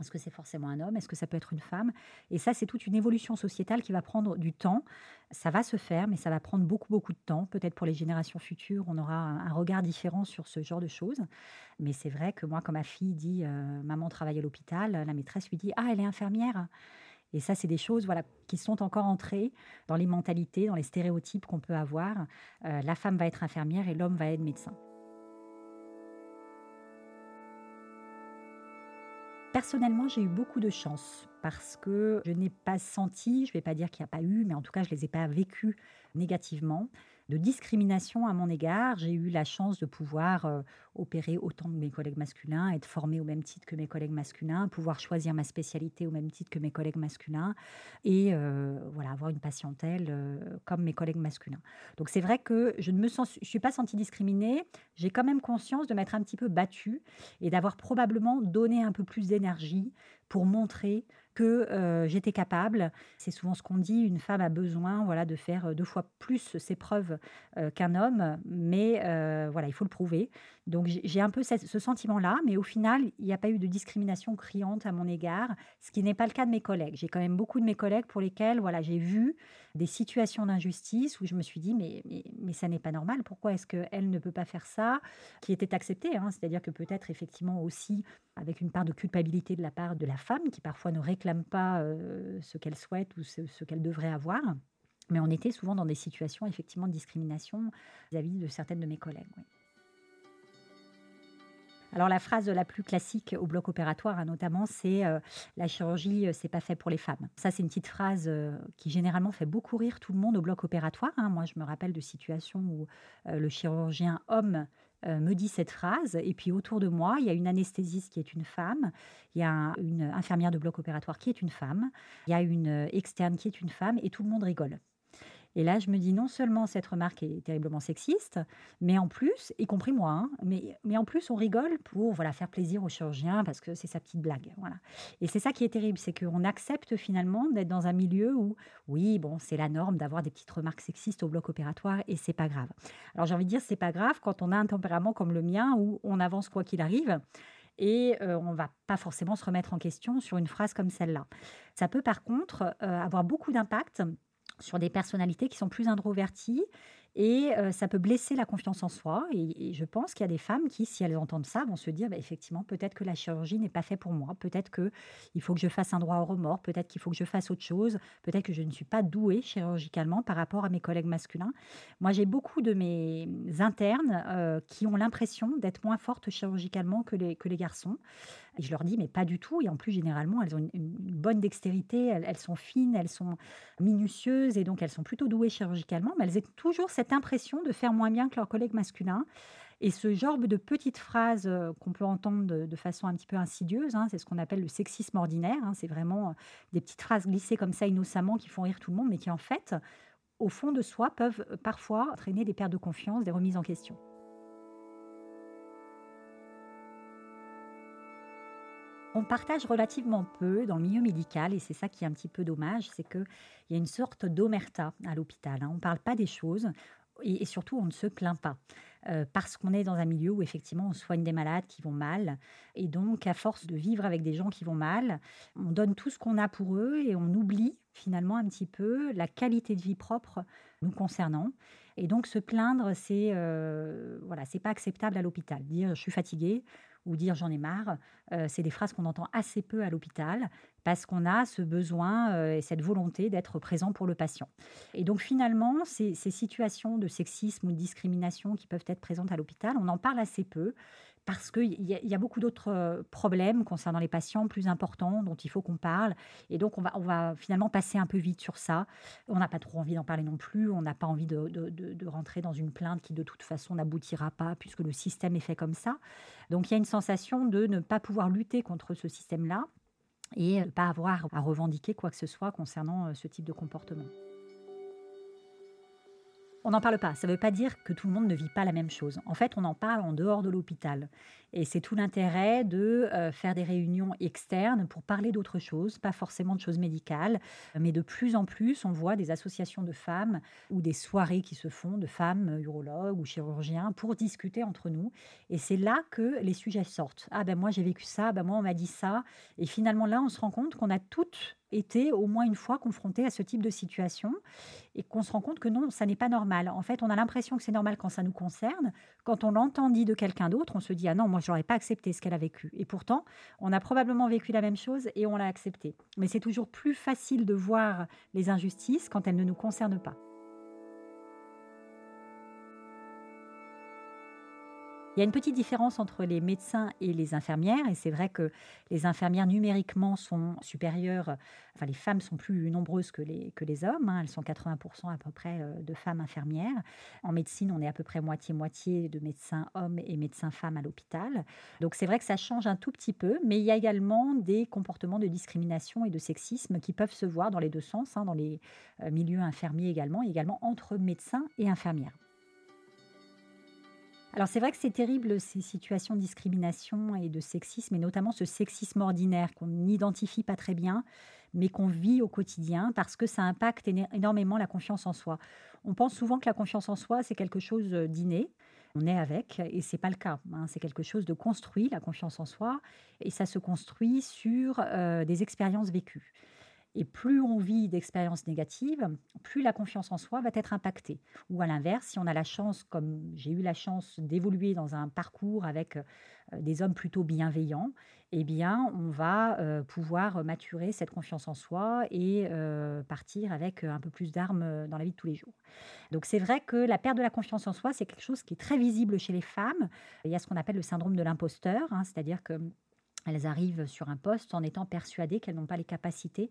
Est-ce que c'est forcément un homme? Est-ce que ça peut être une femme? Et ça, c'est toute une évolution sociétale qui va prendre du temps. Ça va se faire, mais ça va prendre beaucoup, beaucoup de temps. Peut-être pour les générations futures, on aura un regard différent sur ce genre de choses. Mais c'est vrai que moi, quand ma fille dit euh, Maman travaille à l'hôpital, la maîtresse lui dit Ah, elle est infirmière. Et ça, c'est des choses voilà, qui sont encore entrées dans les mentalités, dans les stéréotypes qu'on peut avoir. Euh, la femme va être infirmière et l'homme va être médecin. Personnellement, j'ai eu beaucoup de chance parce que je n'ai pas senti, je ne vais pas dire qu'il n'y a pas eu, mais en tout cas, je ne les ai pas vécus négativement de discrimination à mon égard. J'ai eu la chance de pouvoir euh, opérer autant que mes collègues masculins, être formée au même titre que mes collègues masculins, pouvoir choisir ma spécialité au même titre que mes collègues masculins et euh, voilà avoir une patientèle euh, comme mes collègues masculins. Donc c'est vrai que je ne me sens, je suis pas sentie discriminée. J'ai quand même conscience de m'être un petit peu battue et d'avoir probablement donné un peu plus d'énergie pour montrer que euh, j'étais capable. C'est souvent ce qu'on dit, une femme a besoin voilà, de faire deux fois plus ses preuves qu'un homme, mais voilà, il faut le prouver. Donc j'ai un peu ce sentiment-là, mais au final, il n'y a pas eu de discrimination criante à mon égard, ce qui n'est pas le cas de mes collègues. J'ai quand même beaucoup de mes collègues pour lesquels voilà, j'ai vu des situations d'injustice où je me suis dit, mais, mais, ça n'est pas normal, pourquoi est-ce qu'elle ne peut pas faire ça Qui était accepté, hein? c'est-à-dire que peut-être effectivement aussi avec une part de culpabilité de la part de la femme qui parfois ne réclame pas euh, ce qu'elle souhaite ou ce, qu'elle devrait avoir. Mais on était souvent dans des situations effectivement de discrimination vis-à-vis de certaines de mes collègues. Alors la phrase la plus classique au bloc opératoire, hein, notamment, c'est euh, la chirurgie, euh, c'est pas fait pour les femmes. Ça, c'est une petite phrase qui généralement fait beaucoup rire tout le monde au bloc opératoire. Hein. Moi, je me rappelle de situations où le chirurgien homme euh, me dit cette phrase. Et puis autour de moi, il y a une anesthésiste qui est une femme, il y a une infirmière de bloc opératoire qui est une femme, il y a une externe qui est une femme, et tout le monde rigole. Et là, je me dis non seulement cette remarque est terriblement sexiste, mais en plus, y compris moi, hein, mais, mais en plus, on rigole pour voilà, faire plaisir au chirurgien parce que c'est sa petite blague. Voilà. Et c'est ça qui est terrible, c'est qu'on accepte finalement d'être dans un milieu où, oui, bon, c'est la norme d'avoir des petites remarques sexistes au bloc opératoire et c'est pas grave. Alors j'ai envie de dire, c'est pas grave quand on a un tempérament comme le mien où on avance quoi qu'il arrive et euh, on va pas forcément se remettre en question sur une phrase comme celle-là. Ça peut par contre euh, avoir beaucoup d'impact sur des personnalités qui sont plus introverties et euh, ça peut blesser la confiance en soi. Et, je pense qu'il y a des femmes qui, si elles entendent ça, vont se dire bah, effectivement, peut-être que la chirurgie n'est pas faite pour moi. Peut-être qu'il faut que je fasse un droit au remords. Peut-être qu'il faut que je fasse autre chose. Peut-être que je ne suis pas douée chirurgicalement par rapport à mes collègues masculins. Moi, j'ai beaucoup de mes internes euh, qui ont l'impression d'être moins fortes chirurgicalement que les, que les garçons. Et je leur dis, mais pas du tout. Et en plus, généralement, elles ont une, bonne dextérité, elles, sont fines, elles sont minutieuses, et donc elles sont plutôt douées chirurgicalement, mais elles ont toujours cette impression de faire moins bien que leurs collègues masculins. Et ce genre de petites phrases euh, qu'on peut entendre de, façon un petit peu insidieuse, hein, c'est ce qu'on appelle le sexisme ordinaire. Hein. c'est vraiment euh, des petites phrases glissées comme ça innocemment qui font rire tout le monde, mais qui en fait, au fond de soi, peuvent euh, parfois entraîner des pertes de confiance, des remises en question. On partage relativement peu dans le milieu médical et c'est ça qui est un petit peu dommage, c'est qu'il y a une sorte d'omerta à l'hôpital. Hein. On ne parle pas des choses et, surtout on ne se plaint pas. Euh, parce qu'on est dans un milieu où effectivement on soigne des malades qui vont mal. Et donc, à force de vivre avec des gens qui vont mal, on donne tout ce qu'on a pour eux et on oublie finalement un petit peu la qualité de vie propre nous concernant. Et donc, se plaindre, c'est euh, voilà, c'est pas acceptable à l'hôpital. Dire je suis fatigué ou dire j'en ai marre, euh, c'est des phrases qu'on entend assez peu à l'hôpital parce qu'on a ce besoin euh, et cette volonté d'être présent pour le patient. Et donc finalement, ces, ces situations de sexisme ou de discrimination qui peuvent être présentes à l'hôpital, on en parle assez peu parce qu'il y, a beaucoup d'autres euh, problèmes concernant les patients plus importants dont il faut qu'on parle. Et donc, on va, on va finalement passer un peu vite sur ça. On n'a pas trop envie d'en parler non plus. On n'a pas envie de, de, de, rentrer dans une plainte qui, de toute façon, n'aboutira pas puisque le système est fait comme ça. Donc, il y a une sensation de ne pas pouvoir lutter contre ce système-là et ne pas avoir à revendiquer quoi que ce soit concernant euh, ce type de comportement. On n'en parle pas. Ça ne veut pas dire que tout le monde ne vit pas la même chose. En fait, on en parle en dehors de l'hôpital. Et c'est tout l'intérêt de euh, faire des réunions externes pour parler d'autres choses, pas forcément de choses médicales, mais de plus en plus, on voit des associations de femmes ou des soirées qui se font de femmes urologues ou chirurgiens pour discuter entre nous. Et c'est là que les sujets sortent. Ah ben moi j'ai vécu ça, ben moi on m'a dit ça. Et finalement là, on se rend compte qu'on a toutes été au moins une fois confronté à ce type de situation et qu'on se rend compte que non, ça n'est pas normal. En fait, on a l'impression que c'est normal quand ça nous concerne. Quand on l'entend dit de quelqu'un d'autre, on se dit ah non, moi je n'aurais pas accepté ce qu'elle a vécu. Et pourtant, on a probablement vécu la même chose et on l'a accepté. Mais c'est toujours plus facile de voir les injustices quand elles ne nous concernent pas. Il y a une petite différence entre les médecins et les infirmières, et c'est vrai que les infirmières numériquement sont supérieures, enfin les femmes sont plus nombreuses que les, que les hommes, hein. elles sont 80% à peu près euh, de femmes infirmières. En médecine, on est à peu près moitié-moitié de médecins hommes et médecins femmes à l'hôpital. Donc c'est vrai que ça change un tout petit peu, mais il y a également des comportements de discrimination et de sexisme qui peuvent se voir dans les deux sens, hein, dans les euh, milieux infirmiers également, et également entre médecins et infirmières. Alors c'est vrai que c'est terrible ces situations de discrimination et de sexisme, et notamment ce sexisme ordinaire qu'on n'identifie pas très bien, mais qu'on vit au quotidien parce que ça impacte énormément la confiance en soi. On pense souvent que la confiance en soi, c'est quelque chose d'inné. On est avec, et c'est pas le cas. Hein. C'est quelque chose de construit, la confiance en soi, et ça se construit sur euh, des expériences vécues. Et plus on vit d'expériences négatives, plus la confiance en soi va être impactée. Ou à l'inverse, si on a la chance, comme j'ai eu la chance d'évoluer dans un parcours avec euh, des hommes plutôt bienveillants, eh bien, on va euh, pouvoir maturer cette confiance en soi et euh, partir avec un peu plus d'armes dans la vie de tous les jours. Donc, c'est vrai que la perte de la confiance en soi, c'est quelque chose qui est très visible chez les femmes. Il y a ce qu'on appelle le syndrome de l'imposteur, hein, c'est-à-dire que elles arrivent sur un poste en étant persuadées qu'elles n'ont pas les capacités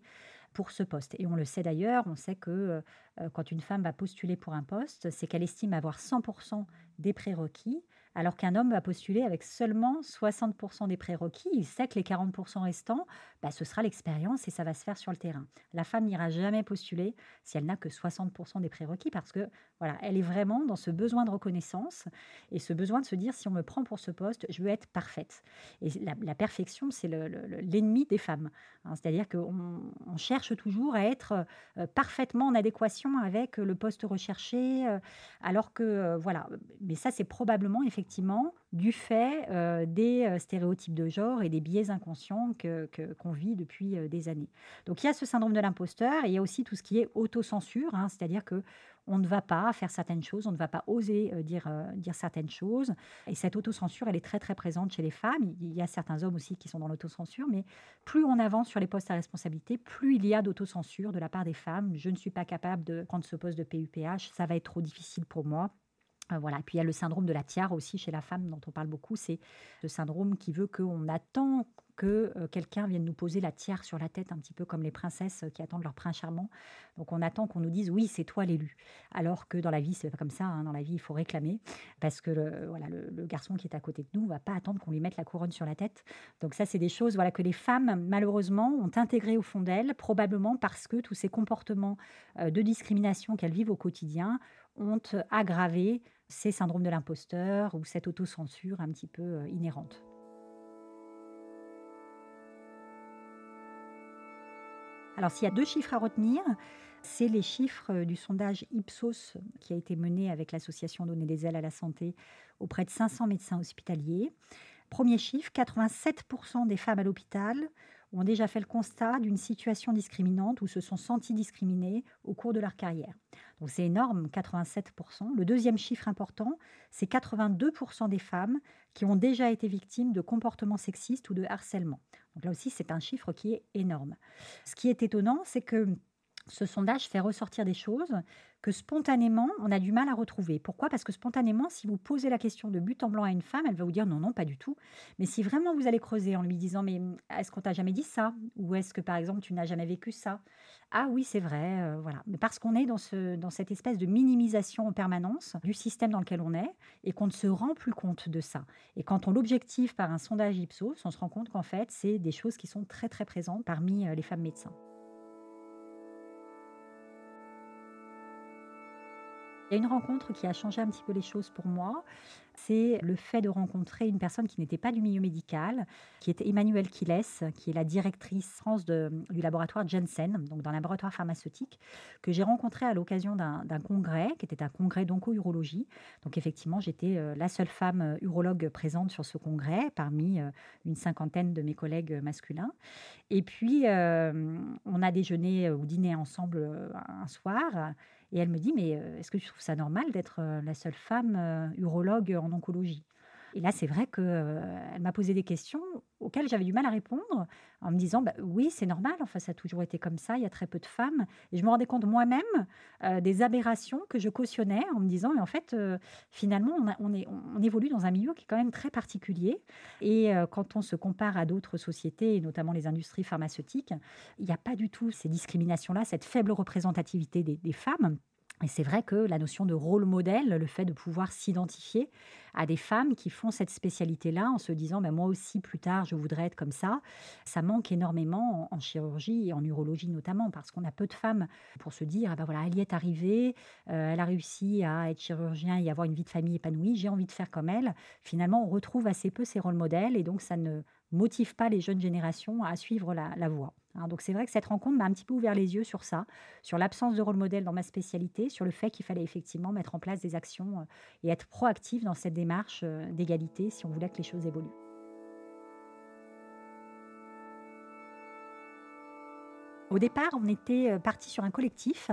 pour ce poste. Et on le sait d'ailleurs, on sait que euh, quand une femme va postuler pour un poste, c'est qu'elle estime avoir 100% des prérequis alors qu'un homme va postuler avec seulement 60% des prérequis. Il sait que les 40% restants, bah, ce sera l'expérience et ça va se faire sur le terrain. La femme n'ira jamais postuler si elle n'a que 60% des prérequis parce que voilà, elle est vraiment dans ce besoin de reconnaissance et ce besoin de se dire si on me prend pour ce poste, je veux être parfaite. Et la, perfection, c'est l'ennemi des femmes. Hein. C'est-à-dire qu'on on cherche toujours à être euh, parfaitement en adéquation avec le poste recherché, euh, alors que euh, voilà. Mais ça, c'est probablement effectivement effectivement du fait euh, des euh, stéréotypes de genre et des biais inconscients que, qu'on vit depuis euh, des années. Donc il y a ce syndrome de l'imposteur il y a aussi tout ce qui est autocensure, hein, c'est-à-dire que on ne va pas faire certaines choses, on ne va pas oser dire, dire certaines choses. Et cette autocensure, elle est très très présente chez les femmes. Il y a certains hommes aussi qui sont dans l'autocensure, mais plus on avance sur les postes à responsabilité, plus il y a d'autocensure de la part des femmes. Je ne suis pas capable de prendre ce poste de PUPH, ça va être trop difficile pour moi. Euh. Et puis il y a le syndrome de la tiare aussi chez la femme dont on parle beaucoup. C'est ce syndrome qui veut qu'on attend que euh, quelqu'un vienne nous poser la tiare sur la tête, un petit peu comme les princesses qui attendent leur prince charmant. Donc on attend qu'on nous dise oui, c'est toi l'élu. Alors que dans la vie, c'est pas comme ça. Hein. Dans la vie, il faut réclamer parce que le, voilà, le, garçon qui est à côté de nous va pas attendre qu'on lui mette la couronne sur la tête. Donc ça, c'est des choses voilà que les femmes malheureusement ont intégrées au fond d'elles, probablement parce que tous ces comportements euh, de discrimination qu'elles vivent au quotidien ont aggravé ces syndromes de l'imposteur ou cette autocensure un petit peu euh, inhérente. Alors s'il y a deux chiffres à retenir, c'est les chiffres euh, du sondage Ipsos qui a été mené avec l'association Donner des ailes à la santé auprès de 500 médecins hospitaliers. Premier chiffre, 87% des femmes à l'hôpital ont déjà fait le constat d'une situation discriminante ou se sont senties discriminées au cours de leur carrière. Donc c'est énorme, 87%. Le deuxième chiffre important, c'est 82% des femmes qui ont déjà été victimes de comportements sexistes ou de harcèlement. Donc là aussi, c'est un chiffre qui est énorme. Ce qui est étonnant, c'est que ce sondage fait ressortir des choses que spontanément, on a du mal à retrouver. Pourquoi? Parce que spontanément, si vous posez la question de but en blanc à une femme, elle va vous dire non, non, pas du tout. Mais si vraiment vous allez creuser en lui disant mais est-ce qu'on t'a jamais dit ça? Ou est-ce que par exemple tu n'as jamais vécu ça? Ah oui, c'est vrai, euh, voilà. Mais parce qu'on est dans, ce, dans cette espèce de minimisation en permanence du système dans lequel on est et qu'on ne se rend plus compte de ça. Et quand on l'objective par un sondage Ipsos, on se rend compte qu'en fait, c'est des choses qui sont très très présentes parmi euh, les femmes médecins. Il y a une rencontre qui a changé un petit peu les choses pour moi. C'est le fait de rencontrer une personne qui n'était pas du milieu médical, qui était Emmanuelle Kiles, qui est la directrice France du laboratoire Jensen, donc dans laboratoire pharmaceutique, que j'ai rencontré à l'occasion d'un congrès, qui était un congrès d'onco-urologie. Donc effectivement, j'étais euh, la seule femme euh, urologue présente sur ce congrès, parmi euh, une cinquantaine de mes collègues masculins. Et puis, on a déjeuné ou dîné ensemble un soir. Et elle me dit, mais euh, est-ce que tu trouves ça normal d'être euh, la seule femme euh, urologue en oncologie? Et là, c'est vrai qu'elle m'a posé des questions auxquelles j'avais du mal à répondre en me disant bah, oui, c'est normal, enfin, ça a toujours été comme ça, il y a très peu de femmes. Et je me rendais compte moi-même des aberrations que je cautionnais en me disant mais en fait, finalement, on, est, on, évolue dans un milieu qui est quand même très particulier. Et quand on se compare à d'autres sociétés, et notamment les industries pharmaceutiques, il n'y a pas du tout ces discriminations-là, cette faible représentativité des femmes. Et c'est vrai que la notion de rôle modèle, le fait de pouvoir s'identifier à des femmes qui font cette spécialité-là en se disant ben, moi aussi plus tard je voudrais être comme ça, ça manque énormément en, chirurgie et en urologie notamment parce qu'on a peu de femmes pour se dire ah ben voilà elle y est arrivée, euh, elle a réussi à être chirurgien et avoir une vie de famille épanouie, j'ai envie de faire comme elle. Finalement on retrouve assez peu ces rôles modèles et donc ça ne motive pas les jeunes générations à suivre la voie. Hein, donc c'est vrai que cette rencontre m'a un petit peu ouvert les yeux sur ça, sur l'absence de rôle modèle dans ma spécialité, sur le fait qu'il fallait effectivement mettre en place des actions euh, et être proactif dans cette démarche euh, d'égalité si on voulait que les choses évoluent. Au départ, on était euh, parti sur un collectif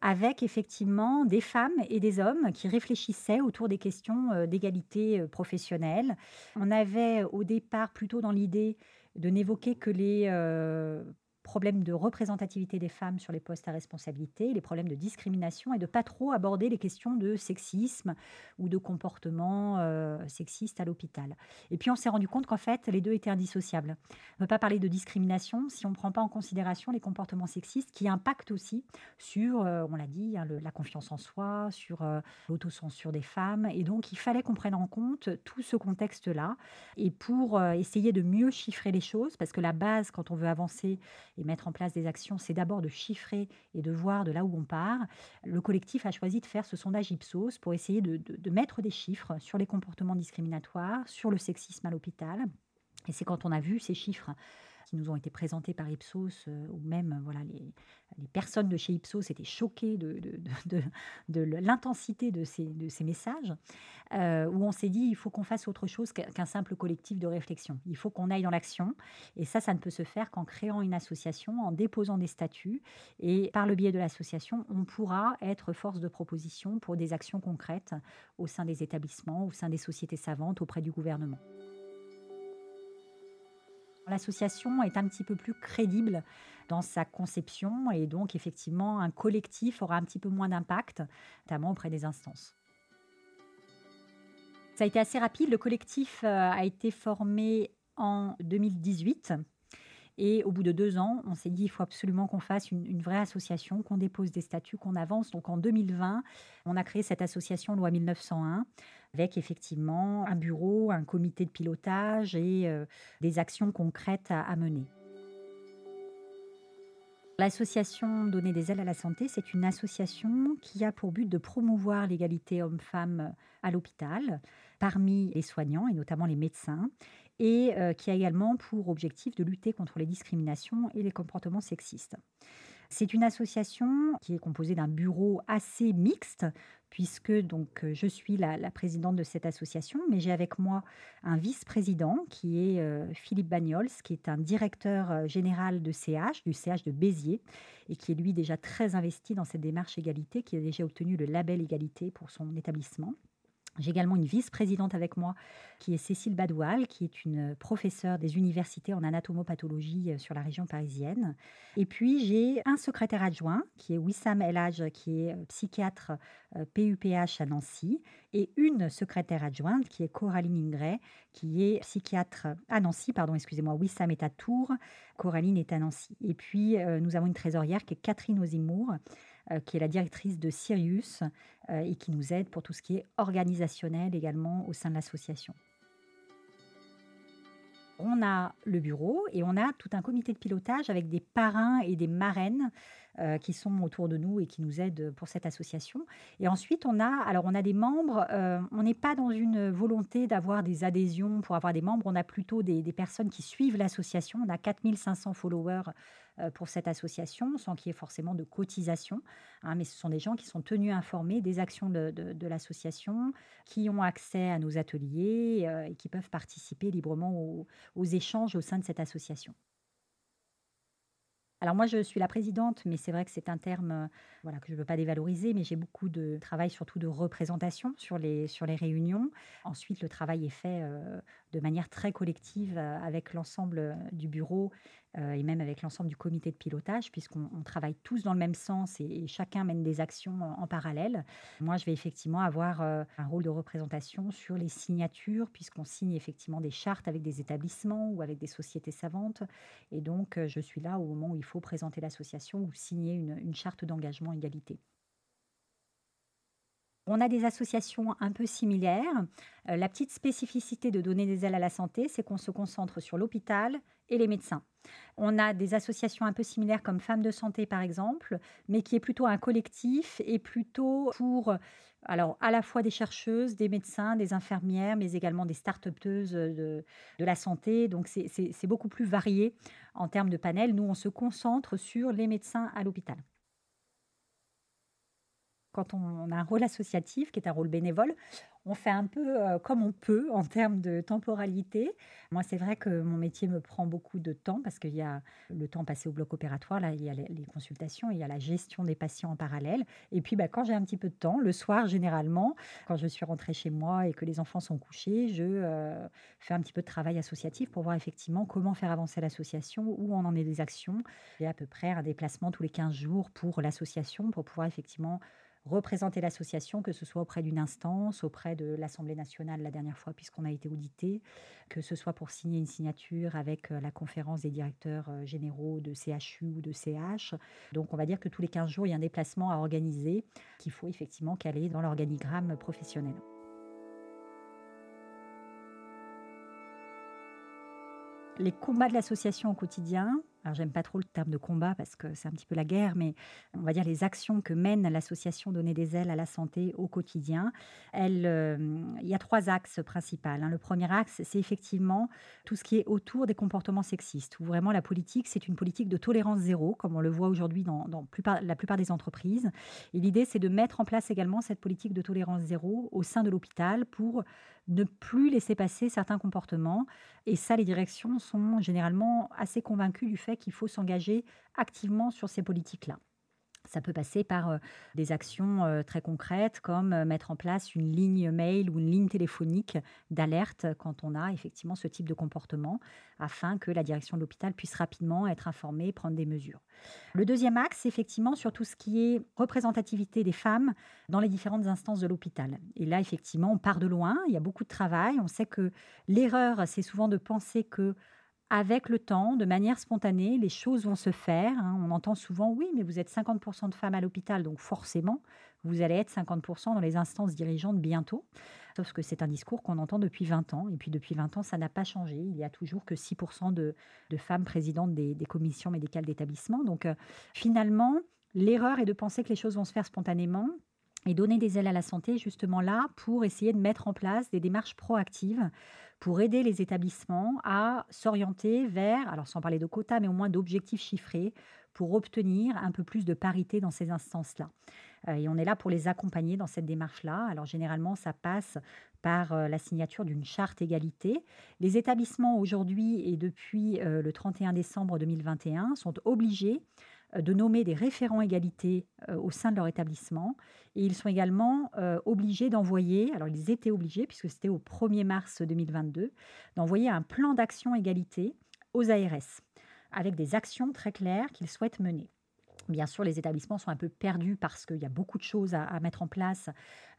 avec effectivement des femmes et des hommes qui réfléchissaient autour des questions d'égalité professionnelle. On avait au départ plutôt dans l'idée de n'évoquer que les euh, problèmes de représentativité des femmes sur les postes à responsabilité, les problèmes de discrimination et de pas trop aborder les questions de sexisme ou de comportement euh, sexiste à l'hôpital. Et puis on s'est rendu compte qu'en fait les deux étaient indissociables. On ne peut pas parler de discrimination si on ne prend pas en considération les comportements sexistes qui impactent aussi sur, euh, on l'a dit, hein, la confiance en soi, sur euh, l'autocensure des femmes. Et donc il fallait qu'on prenne en compte tout ce contexte-là et pour essayer de mieux chiffrer les choses, parce que la base quand on veut avancer et mettre en place des actions, c'est d'abord de chiffrer et de voir de là où on part. Le collectif a choisi de faire ce sondage Ipsos pour essayer de, de mettre des chiffres sur les comportements discriminatoires, sur le sexisme à l'hôpital. Et c'est quand on a vu ces chiffres qui nous ont été présentés par Ipsos, euh, ou même voilà, les, les, personnes de chez Ipsos étaient choquées de, de, de, l'intensité de ces, de ces messages, euh, où on s'est dit il faut qu'on fasse autre chose qu'un simple collectif de réflexion. Il faut qu'on aille dans l'action. Et ça, ça ne peut se faire qu'en créant une association, en déposant des statuts. Et par le biais de l'association, on pourra être force de proposition pour des actions concrètes au sein des établissements, au sein des sociétés savantes, auprès du gouvernement. L'association est un petit peu plus crédible dans sa conception et donc effectivement un collectif aura un petit peu moins d'impact, notamment auprès des instances. Ça a été assez rapide. Le collectif euh, a été formé en 2018. Et au bout de deux ans, on s'est dit il faut absolument qu'on fasse une, vraie association, qu'on dépose des statuts, qu'on avance. Donc en 2020, on a créé cette association Loi 1901 avec effectivement un bureau, un comité de pilotage et euh, des actions concrètes à, mener. L'association Donner des ailes à la santé, c'est une association qui a pour but de promouvoir l'égalité homme-femme à l'hôpital parmi les soignants et notamment les médecins et euh, qui a également pour objectif de lutter contre les discriminations et les comportements sexistes. C'est une association qui est composée d'un bureau assez mixte, puisque donc je suis la, présidente de cette association, mais j'ai avec moi un vice-président qui est euh, Philippe Bagnols, qui est un directeur euh, général de CH, du CH de Béziers, et qui est lui déjà très investi dans cette démarche égalité, qui a déjà obtenu le label égalité pour son établissement. J'ai également une vice-présidente avec moi qui est Cécile Badoual, qui est une professeure des universités en anatomopathologie euh, sur la région parisienne. Et puis j'ai un secrétaire adjoint qui est Wissam Elhaj, qui est euh, psychiatre PUPH euh, à Nancy, et une secrétaire adjointe qui est Coraline Ingray, qui est psychiatre à Nancy, pardon, excusez-moi, Wissam est à Tours, Coraline est à Nancy. Et puis nous avons une trésorière qui est Catherine Ozimour, euh, qui est la directrice de Sirius euh, et qui nous aide pour tout ce qui est organisationnel également au sein de l'association. On a le bureau et on a tout un comité de pilotage avec des parrains et des marraines euh, qui sont autour de nous et qui nous aident pour cette association. Et ensuite, on a, alors on a des membres, on n'est pas dans une volonté d'avoir des adhésions pour avoir des membres, on a plutôt des, personnes qui suivent l'association. On a 4500 followers euh, pour cette association, sans qu'il y ait forcément de cotisation. Hein, mais ce sont des gens qui sont tenus informés des actions de, l'association, qui ont accès à nos ateliers euh, et qui peuvent participer librement aux échanges au sein de cette association. Alors moi, je suis la présidente, mais c'est vrai que c'est un terme euh, que je ne veux pas dévaloriser, mais j'ai beaucoup de travail surtout de représentation sur les, sur les réunions. Ensuite, le travail est fait euh, de manière très collective euh, avec l'ensemble du bureau et même avec l'ensemble du comité de pilotage, puisqu'on travaille tous dans le même sens et, chacun mène des actions en, parallèle. Moi, je vais effectivement avoir un rôle de représentation sur les signatures, puisqu'on signe effectivement des chartes avec des établissements ou avec des sociétés savantes. Et donc, je suis là au moment où il faut présenter l'association ou signer une, charte d'engagement égalité. On a des associations un peu similaires. Euh, la petite spécificité de donner des ailes à la santé, c'est qu'on se concentre sur l'hôpital et les médecins. On a des associations un peu similaires comme Femmes de Santé par exemple, mais qui est plutôt un collectif et plutôt pour alors à la fois des chercheuses, des médecins, des infirmières, mais également des start-upeuses de, de la santé. Donc c'est beaucoup plus varié en termes de panel. Nous, on se concentre sur les médecins à l'hôpital quand on a un rôle associatif, qui est un rôle bénévole, on fait un peu euh, comme on peut en termes de temporalité. Moi, c'est vrai que mon métier me prend beaucoup de temps parce qu'il y a le temps passé au bloc opératoire, là, il y a les consultations, il y a la gestion des patients en parallèle. Et puis, bah, quand j'ai un petit peu de temps, le soir, généralement, quand je suis rentrée chez moi et que les enfants sont couchés, je euh, fais un petit peu de travail associatif pour voir effectivement comment faire avancer l'association, où on en est des actions. J'ai à peu près un déplacement tous les 15 jours pour l'association pour pouvoir effectivement représenter l'association, que ce soit auprès d'une instance, auprès de l'Assemblée nationale la dernière fois, puisqu'on a été audité, que ce soit pour signer une signature avec euh, la conférence des directeurs euh, généraux de CHU ou de CH. Donc on va dire que tous les 15 jours, il y a un déplacement à organiser qu'il faut effectivement caler dans l'organigramme professionnel. Les combats de l'association au quotidien, alors j'aime pas trop le terme de combat parce que c'est un petit peu la guerre, mais on va dire les actions que mène l'association Donner des ailes à la santé au quotidien. Elle, euh, il y a trois axes principaux. Hein. Le premier axe, c'est effectivement tout ce qui est autour des comportements sexistes. Où vraiment la politique, c'est une politique de tolérance zéro, comme on le voit aujourd'hui dans, la plupart des entreprises. Et l'idée, c'est de mettre en place également cette politique de tolérance zéro au sein de l'hôpital pour ne plus laisser passer certains comportements. Et ça, les directions sont généralement assez convaincues du fait qu'il faut s'engager activement sur ces politiques-là. Ça peut passer par euh, des actions euh, très concrètes comme euh, mettre en place une ligne mail ou une ligne téléphonique d'alerte quand on a effectivement ce type de comportement afin que la direction de l'hôpital puisse rapidement être informée, prendre des mesures. Le deuxième axe, effectivement sur tout ce qui est représentativité des femmes dans les différentes instances de l'hôpital. Et là, effectivement, on part de loin, il y a beaucoup de travail. On sait que l'erreur, c'est souvent de penser que avec le temps, de manière spontanée, les choses vont se faire. Hein. On entend souvent, oui, mais vous êtes 50% de femmes à l'hôpital, donc forcément, vous allez être 50% dans les instances dirigeantes bientôt. Sauf que c'est un discours qu'on entend depuis 20 ans. Et puis depuis 20 ans, ça n'a pas changé. Il y a toujours que 6% de, femmes présidentes des, commissions médicales d'établissement. Donc euh, finalement, l'erreur est de penser que les choses vont se faire spontanément et donner des ailes à la santé justement là pour essayer de mettre en place des démarches proactives pour aider les établissements à s'orienter vers, alors sans parler de quotas, mais au moins d'objectifs chiffrés pour obtenir un peu plus de parité dans ces instances-là. Euh, et on est là pour les accompagner dans cette démarche-là. Alors généralement, ça passe par euh, la signature d'une charte égalité. Les établissements aujourd'hui et depuis euh, le 31 décembre 2021 sont obligés de nommer des référents égalité euh, au sein de leur établissement. Et ils sont également euh, obligés d'envoyer, alors ils étaient obligés, puisque c'était au 1er mars 2022, d'envoyer un plan d'action égalité aux ARS, avec des actions très claires qu'ils souhaitent mener. Bien sûr, les établissements sont un peu perdus parce qu'il y a beaucoup de choses à, mettre en place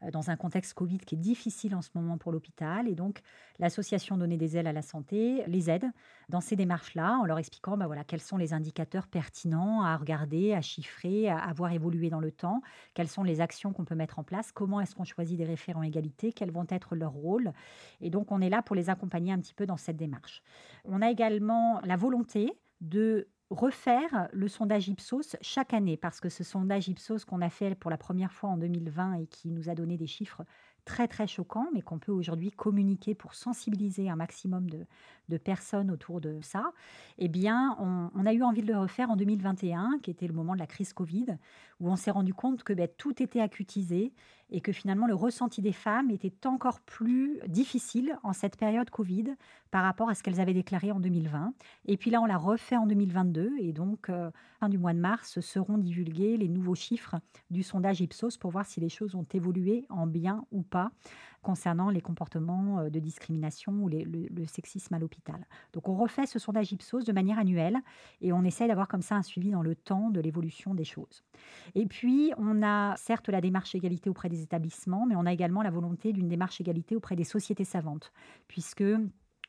euh, dans un contexte Covid qui est difficile en ce moment pour l'hôpital. Et donc, l'association Donner des ailes à la santé les aide dans ces démarches-là en leur expliquant bah voilà, quels sont les indicateurs pertinents à regarder, à chiffrer, à, voir évoluer dans le temps, quelles sont les actions qu'on peut mettre en place, comment est-ce qu'on choisit des référents égalité, quels vont être leurs rôles? Et donc, on est là pour les accompagner un petit peu dans cette démarche. On a également la volonté de refaire le sondage Ipsos chaque année, parce que ce sondage Ipsos qu'on a fait pour la première fois en 2020 et qui nous a donné des chiffres très très choquants, mais qu'on peut aujourd'hui communiquer pour sensibiliser un maximum de, de personnes autour de ça, eh bien, on, a eu envie de le refaire en 2021, qui était le moment de la crise Covid, où on s'est rendu compte que ben, tout était acutisé et que finalement le ressenti des femmes était encore plus difficile en cette période Covid par rapport à ce qu'elles avaient déclaré en 2020. Et puis là, on l'a refait en 2022 et donc, euh, fin du mois de mars, seront divulgués les nouveaux chiffres du sondage Ipsos pour voir si les choses ont évolué en bien ou pas concernant les comportements euh, de discrimination ou le, sexisme à l'hôpital. Donc on refait ce sondage Ipsos de manière annuelle et on essaie d'avoir comme ça un suivi dans le temps de l'évolution des choses. Et puis on a certes la démarche égalité auprès des établissements, mais on a également la volonté d'une démarche égalité auprès des sociétés savantes, puisque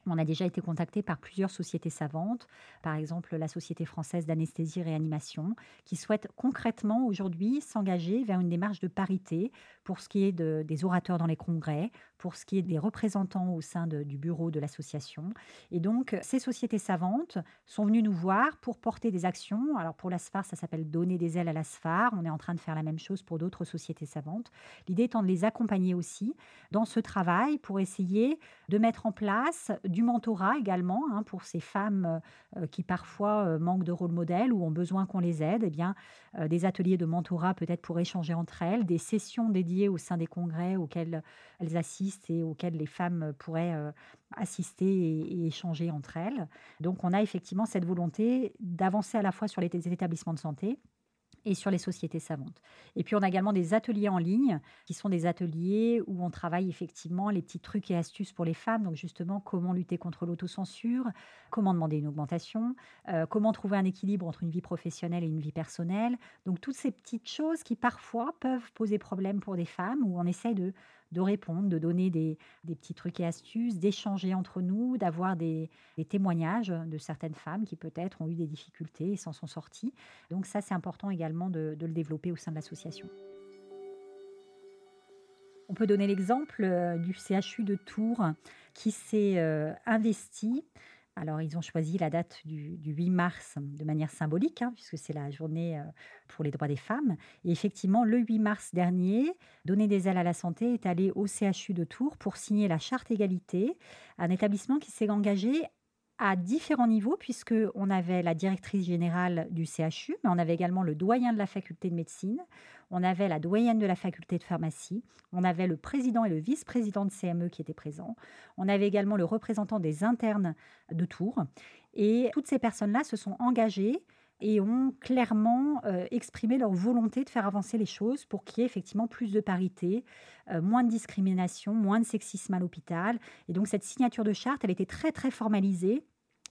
On a déjà été contacté par plusieurs sociétés savantes, par exemple la Société française d'anesthésie réanimation, qui souhaite concrètement aujourd'hui s'engager vers une démarche de parité pour ce qui est des orateurs dans les congrès, pour ce qui est des représentants au sein du bureau de l'association. Et donc, ces sociétés savantes sont venues nous voir pour porter des actions. Alors, pour l'ASFAR, ça s'appelle donner des ailes à l'ASFAR. On est en train de faire la même chose pour d'autres sociétés savantes. L'idée étant de les accompagner aussi dans ce travail pour essayer de mettre en place du mentorat également hein, pour ces femmes euh, qui parfois euh, manquent de rôle modèle ou ont besoin qu'on les aide. Eh bien, euh, des ateliers de mentorat peut-être pour échanger entre elles, des sessions dédiées au sein des congrès auxquels elles assistent et auxquels les femmes pourraient assister et, échanger entre elles. Donc, on a effectivement cette volonté d'avancer à la fois sur les établissements de santé et sur les sociétés savantes. Et puis on a également des ateliers en ligne qui sont des ateliers où on travaille effectivement les petits trucs et astuces pour les femmes. Donc justement comment lutter contre l'autocensure, comment demander une augmentation, euh, comment trouver un équilibre entre une vie professionnelle et une vie personnelle. Donc toutes ces petites choses qui parfois peuvent poser problème pour des femmes où on essaye de de répondre, de donner des, petits trucs et astuces, d'échanger entre nous, d'avoir des, témoignages de certaines femmes qui peut-être ont eu des difficultés et s'en sont sorties. Donc ça, c'est important également de, de le développer au sein de l'association. On peut donner l'exemple euh, du CHU de Tours qui s'est euh, investi alors, ils ont choisi la date du, 8 mars de manière symbolique, hein, puisque c'est la journée euh, pour les droits des femmes. Et effectivement, le 8 mars dernier, Donner des ailes à la santé est allé au CHU de Tours pour signer la charte égalité, un établissement qui s'est engagé à différents niveaux, puisqu'on avait la directrice générale du CHU, mais on avait également le doyen de la faculté de médecine, on avait la doyenne de la faculté de pharmacie, on avait le président et le vice-président de CME qui étaient présents, on avait également le représentant des internes de Tours, et toutes ces personnes-là se sont engagées et ont clairement euh, exprimé leur volonté de faire avancer les choses pour qu'il y ait effectivement plus de parité, euh, moins de discrimination, moins de sexisme à l'hôpital. Et donc cette signature de charte, elle était très très formalisée.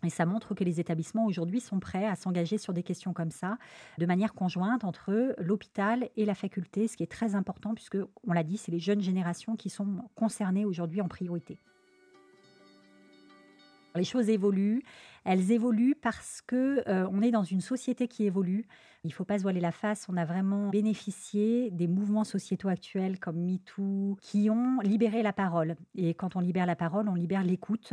Et ça montre que les établissements aujourd'hui sont prêts à s'engager sur des questions comme ça, de manière conjointe entre l'hôpital et la faculté, ce qui est très important puisque, on l'a dit, c'est les jeunes générations qui sont concernées aujourd'hui en priorité. Les choses évoluent. Elles évoluent parce que euh, on est dans une société qui évolue. Il ne faut pas se voiler la face. On a vraiment bénéficié des mouvements sociétaux actuels comme MeToo qui ont libéré la parole. Et quand on libère la parole, on libère l'écoute.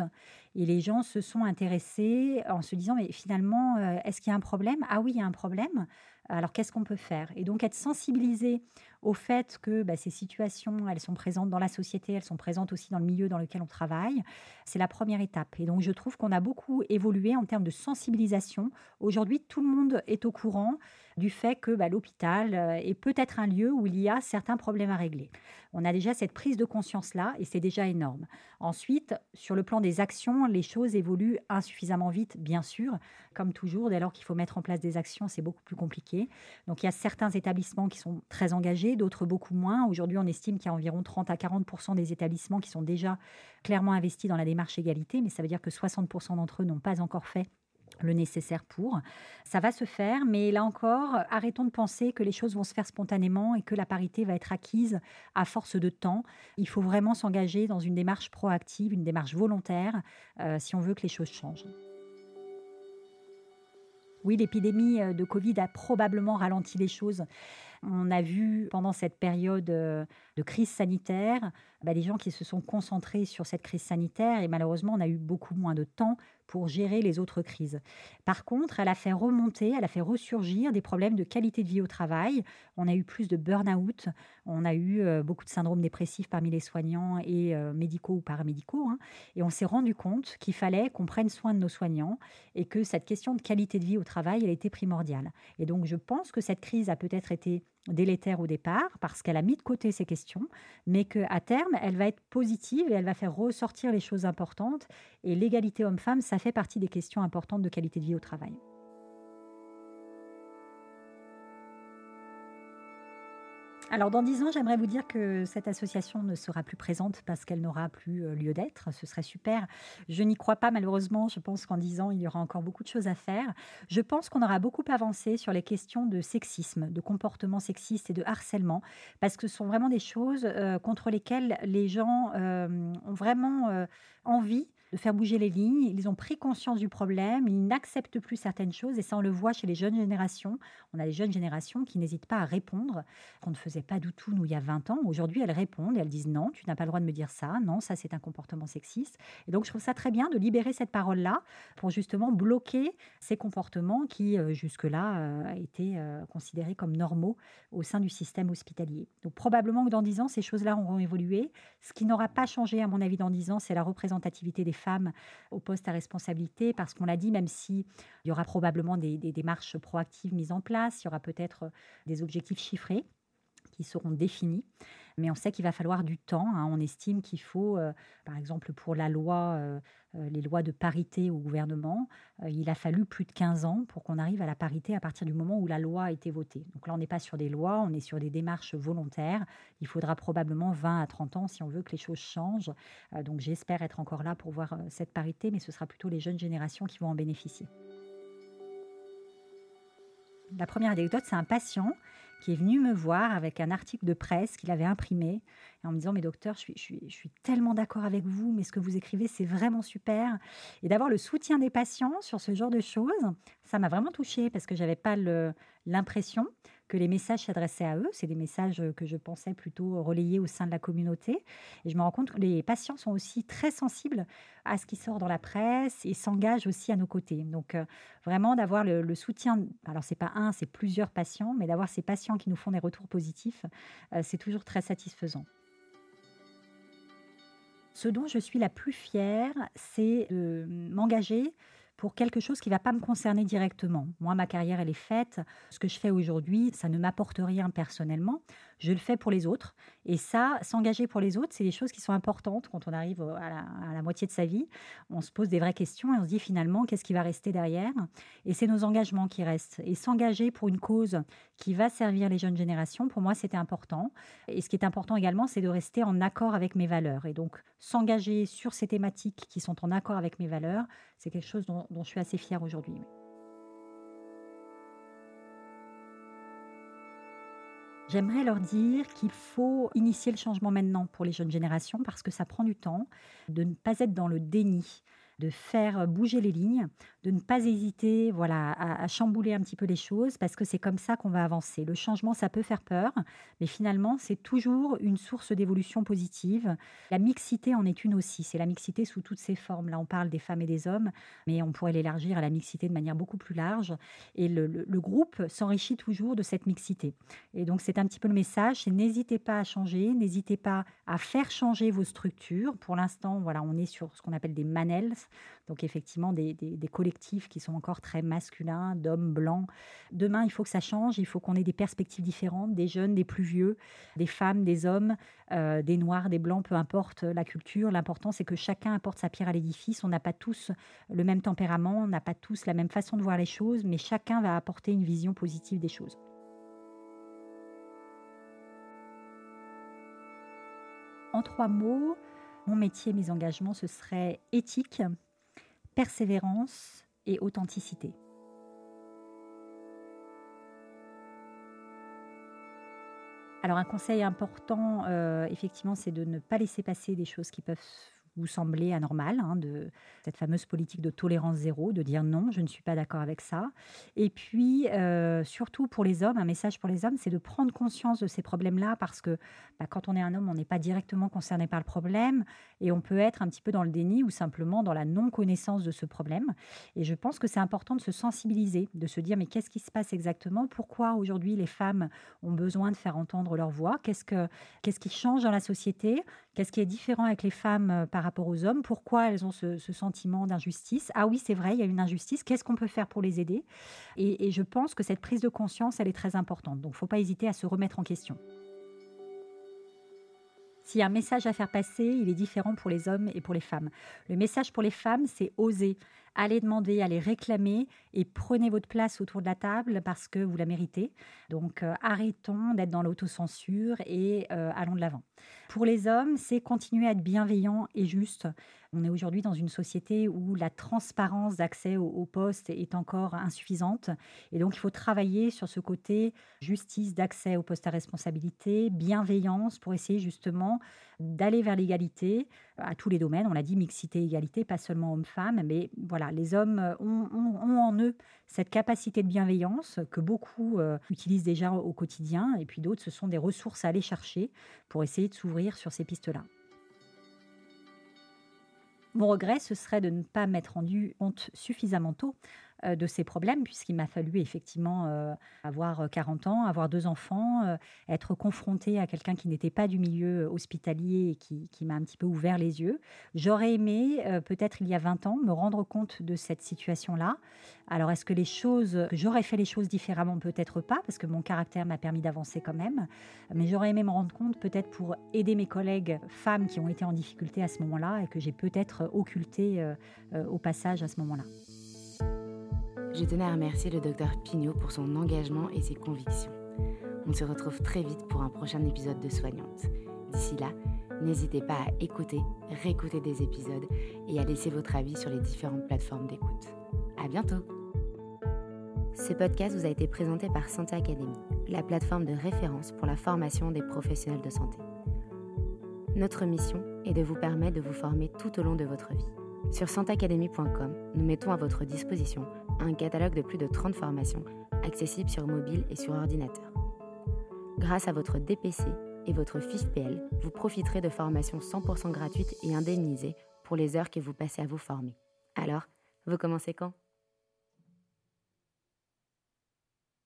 Et les gens se sont intéressés en se disant mais finalement, euh, est-ce qu'il y a un problème? Ah oui, il y a un problème. Alors qu'est-ce qu'on peut faire? Et donc être sensibilisé au fait que bah, ces situations, elles sont présentes dans la société, elles sont présentes aussi dans le milieu dans lequel on travaille, c'est la première étape. Et donc je trouve qu'on a beaucoup évolué en termes de sensibilisation. Aujourd'hui, tout le monde est au courant du fait que bah, l'hôpital euh, est peut-être un lieu où il y a certains problèmes à régler. On a déjà cette prise de conscience-là et c'est déjà énorme. Ensuite, sur le plan des actions, les choses évoluent insuffisamment vite, bien sûr. Comme toujours, dès lors qu'il faut mettre en place des actions, c'est beaucoup plus compliqué. Donc il y a certains établissements qui sont très engagés, d'autres beaucoup moins. Aujourd'hui, on estime qu'il y a environ 30 à 40% des établissements qui sont déjà clairement investis dans la démarche égalité, mais ça veut dire que 60% d'entre eux n'ont pas encore fait le nécessaire pour. Ça va se faire, mais là encore, arrêtons de penser que les choses vont se faire spontanément et que la parité va être acquise à force de temps. Il faut vraiment s'engager dans une démarche proactive, une démarche volontaire, euh, si on veut que les choses changent. Oui, l'épidémie euh, de Covid a probablement ralenti les choses. On a vu pendant cette période euh, de crise sanitaire bah, des gens qui se sont concentrés sur cette crise sanitaire et malheureusement on a eu beaucoup moins de temps pour gérer les autres crises. Par contre, elle a fait remonter, elle a fait ressurgir des problèmes de qualité de vie au travail. On a eu plus de burn-out, on a eu euh, beaucoup de syndromes dépressifs parmi les soignants et euh, médicaux ou paramédicaux. Hein. Et on s'est rendu compte qu'il fallait qu'on prenne soin de nos soignants et que cette question de qualité de vie au travail, elle était primordiale. Et donc, je pense que cette crise a peut-être été délétère au départ parce qu'elle a mis de côté ces questions, mais qu'à terme, elle va être positive et elle va faire ressortir les choses importantes. Et l'égalité homme-femme, ça fait partie des questions importantes de qualité de vie au travail. Alors, dans dix ans, j'aimerais vous dire que cette association ne sera plus présente parce qu'elle n'aura plus euh, lieu d'être. Ce serait super. Je n'y crois pas, malheureusement. Je pense qu'en dix ans, il y aura encore beaucoup de choses à faire. Je pense qu'on aura beaucoup avancé sur les questions de sexisme, de comportement sexiste et de harcèlement, parce que ce sont vraiment des choses euh, contre lesquelles les gens euh, ont vraiment envie de faire bouger les lignes. Ils ont pris conscience du problème, ils n'acceptent plus certaines choses et ça on le voit chez les jeunes générations. On a les jeunes générations qui n'hésitent pas à répondre, qu'on ne faisait pas du tout nous il y a 20 ans. Aujourd'hui elles répondent et elles disent non, tu n'as pas le droit de me dire ça, non, ça c'est un comportement sexiste. Et donc je trouve ça très bien de libérer cette parole-là pour justement bloquer ces comportements qui euh, jusque-là euh, étaient euh, considérés comme normaux au sein du système hospitalier. Donc probablement que dans 10 ans ces choses-là auront évolué. Ce qui n'aura pas changé à mon avis dans 10 ans, c'est la représentativité des femmes au poste à responsabilité, parce qu'on l'a dit, même s'il y aura probablement des, des démarches proactives mises en place, il y aura peut-être des objectifs chiffrés qui seront définis. Mais on sait qu'il va falloir du temps. Hein. On estime qu'il faut, euh, par exemple, pour la loi, euh, euh, les lois de parité au gouvernement, il a fallu plus de 15 ans pour qu'on arrive à la parité à partir du moment où la loi a été votée. Donc là, on n'est pas sur des lois, on est sur des démarches volontaires. Il faudra probablement 20 à 30 ans si on veut que les choses changent. donc j'espère être encore là pour voir cette parité, mais ce sera plutôt les jeunes générations qui vont en bénéficier. La première anecdote, c'est un patient qui est venu me voir avec un article de presse qu'il avait imprimé en me disant Mais docteur, je suis, je suis, tellement d'accord avec vous, mais ce que vous écrivez, c'est vraiment super. Et d'avoir le soutien des patients sur ce genre de choses, ça m'a vraiment touchée parce que j'avais pas l'impression que les messages s'adressaient à eux. C'est des messages que je pensais plutôt relayés au sein de la communauté. Et je me rends compte que les patients sont aussi très sensibles à ce qui sort dans la presse et s'engagent aussi à nos côtés. Donc euh, vraiment d'avoir le, soutien, alors c'est pas un, c'est plusieurs patients, mais d'avoir ces patients qui nous font des retours positifs, euh, c'est toujours très satisfaisant. Ce dont je suis la plus fière, c'est de m'engager pour quelque chose qui ne va pas me concerner directement. Moi, ma carrière, elle est faite. Ce que je fais aujourd'hui, ça ne m'apporte rien personnellement je le fais pour les autres. Et ça, s'engager pour les autres, c'est des choses qui sont importantes quand on arrive à la, moitié de sa vie. On se pose des vraies questions et on se dit finalement, qu'est-ce qui va rester derrière? Et c'est nos engagements qui restent. Et s'engager pour une cause qui va servir les jeunes générations, pour moi, c'était important. Et ce qui est important également, c'est de rester en accord avec mes valeurs. Et donc, s'engager sur ces thématiques qui sont en accord avec mes valeurs, c'est quelque chose dont, je suis assez fière aujourd'hui. J'aimerais leur dire qu'il faut initier le changement maintenant pour les jeunes générations parce que ça prend du temps, de ne pas être dans le déni de faire bouger les lignes, de ne pas hésiter voilà, à, chambouler un petit peu les choses, parce que c'est comme ça qu'on va avancer. Le changement, ça peut faire peur, mais finalement, c'est toujours une source d'évolution positive. La mixité en est une aussi, c'est la mixité sous toutes ses formes. Là, on parle des femmes et des hommes, mais on pourrait l'élargir à la mixité de manière beaucoup plus large. Et le, le groupe s'enrichit toujours de cette mixité. Et donc, c'est un petit peu le message, c'est n'hésitez pas à changer, n'hésitez pas à faire changer vos structures. Pour l'instant, voilà, on est sur ce qu'on appelle des manels, donc effectivement des, collectifs qui sont encore très masculins, d'hommes blancs. Demain, il faut que ça change, il faut qu'on ait des perspectives différentes, des jeunes, des plus vieux, des femmes, des hommes, euh, des noirs, des blancs, peu importe la culture. L'important, c'est que chacun apporte sa pierre à l'édifice. On n'a pas tous le même tempérament, on n'a pas tous la même façon de voir les choses, mais chacun va apporter une vision positive des choses. En trois mots, mon métier, mes engagements, ce serait éthique, persévérance et authenticité. Alors un conseil important, euh, effectivement, c'est de ne pas laisser passer des choses qui peuvent vous sembler anormales, hein, de cette fameuse politique de tolérance zéro, de dire non, je ne suis pas d'accord avec ça. Et puis, euh, surtout pour les hommes, un message pour les hommes, c'est de prendre conscience de ces problèmes-là, parce que bah, quand on est un homme, on n'est pas directement concerné par le problème, et on peut être un petit peu dans le déni ou simplement dans la non-connaissance de ce problème. Et je pense que c'est important de se sensibiliser, de se dire, mais qu'est-ce qui se passe exactement? Pourquoi aujourd'hui les femmes ont besoin de faire entendre leur voix? Qu'est-ce, que, qu'est-ce qui change dans la société? Qu'est-ce qui est différent avec les femmes euh, par rapport aux hommes? Pourquoi elles ont ce, sentiment d'injustice? Ah oui, c'est vrai, il y a une injustice. Qu'est-ce qu'on peut faire pour les aider? Et, et, je pense que cette prise de conscience, elle est très importante. Donc, il ne faut pas hésiter à se remettre en question. S'il y a un message à faire passer, il est différent pour les hommes et pour les femmes. Le message pour les femmes, c'est oser allez demander, allez réclamer et prenez votre place autour de la table parce que vous la méritez. Donc euh, arrêtons d'être dans l'autocensure et euh, allons de l'avant. Pour les hommes, c'est continuer à être bienveillant et juste. On est aujourd'hui dans une société où la transparence d'accès au, poste est encore insuffisante. Et donc, il faut travailler sur ce côté justice d'accès au poste à responsabilité, bienveillance pour essayer justement d'aller vers l'égalité à tous les domaines. On l'a dit, mixité, égalité, pas seulement hommes-femmes, mais voilà, les hommes ont, en eux cette capacité de bienveillance que beaucoup euh, utilisent déjà au quotidien, et puis d'autres, ce sont des ressources à aller chercher pour essayer de s'ouvrir sur ces pistes-là. Mon regret, ce serait de ne pas m'être rendu compte suffisamment tôt euh, de ces problèmes, puisqu'il m'a fallu effectivement euh, avoir 40 euh, ans, avoir deux enfants, être confronté à quelqu'un qui n'était pas du milieu hospitalier et qui, qui m'a un petit peu ouvert les yeux. J'aurais aimé, peut-être il y a 20 ans, me rendre compte de cette situation-là. Alors, est-ce que les choses, j'aurais fait les choses différemment? Peut-être pas, parce que mon caractère m'a permis d'avancer quand même. Mais j'aurais aimé me rendre compte, peut-être pour aider mes collègues femmes qui ont été en difficulté à ce moment-là et que j'ai peut-être occulté au passage à ce moment-là. Je tenais à remercier le docteur Pignot pour son engagement et ses convictions. On se retrouve très vite pour un prochain épisode de Soignante. D'ici là, n'hésitez pas à écouter, réécouter des épisodes et à laisser votre avis sur les différentes plateformes d'écoute. À bientôt! Ce podcast vous a été présenté par Santé Academy, la plateforme de référence pour la formation des professionnels de santé. Notre mission est de vous permettre de vous former tout au long de votre vie. Sur santeacademy.com, nous mettons à votre disposition un catalogue de plus de 30 formations accessibles sur mobile et sur ordinateur. Grâce à votre DPC et votre FIFPL, vous profiterez de formations 100% gratuites et indemnisées pour les heures que vous passez à vous former. Alors, vous commencez quand?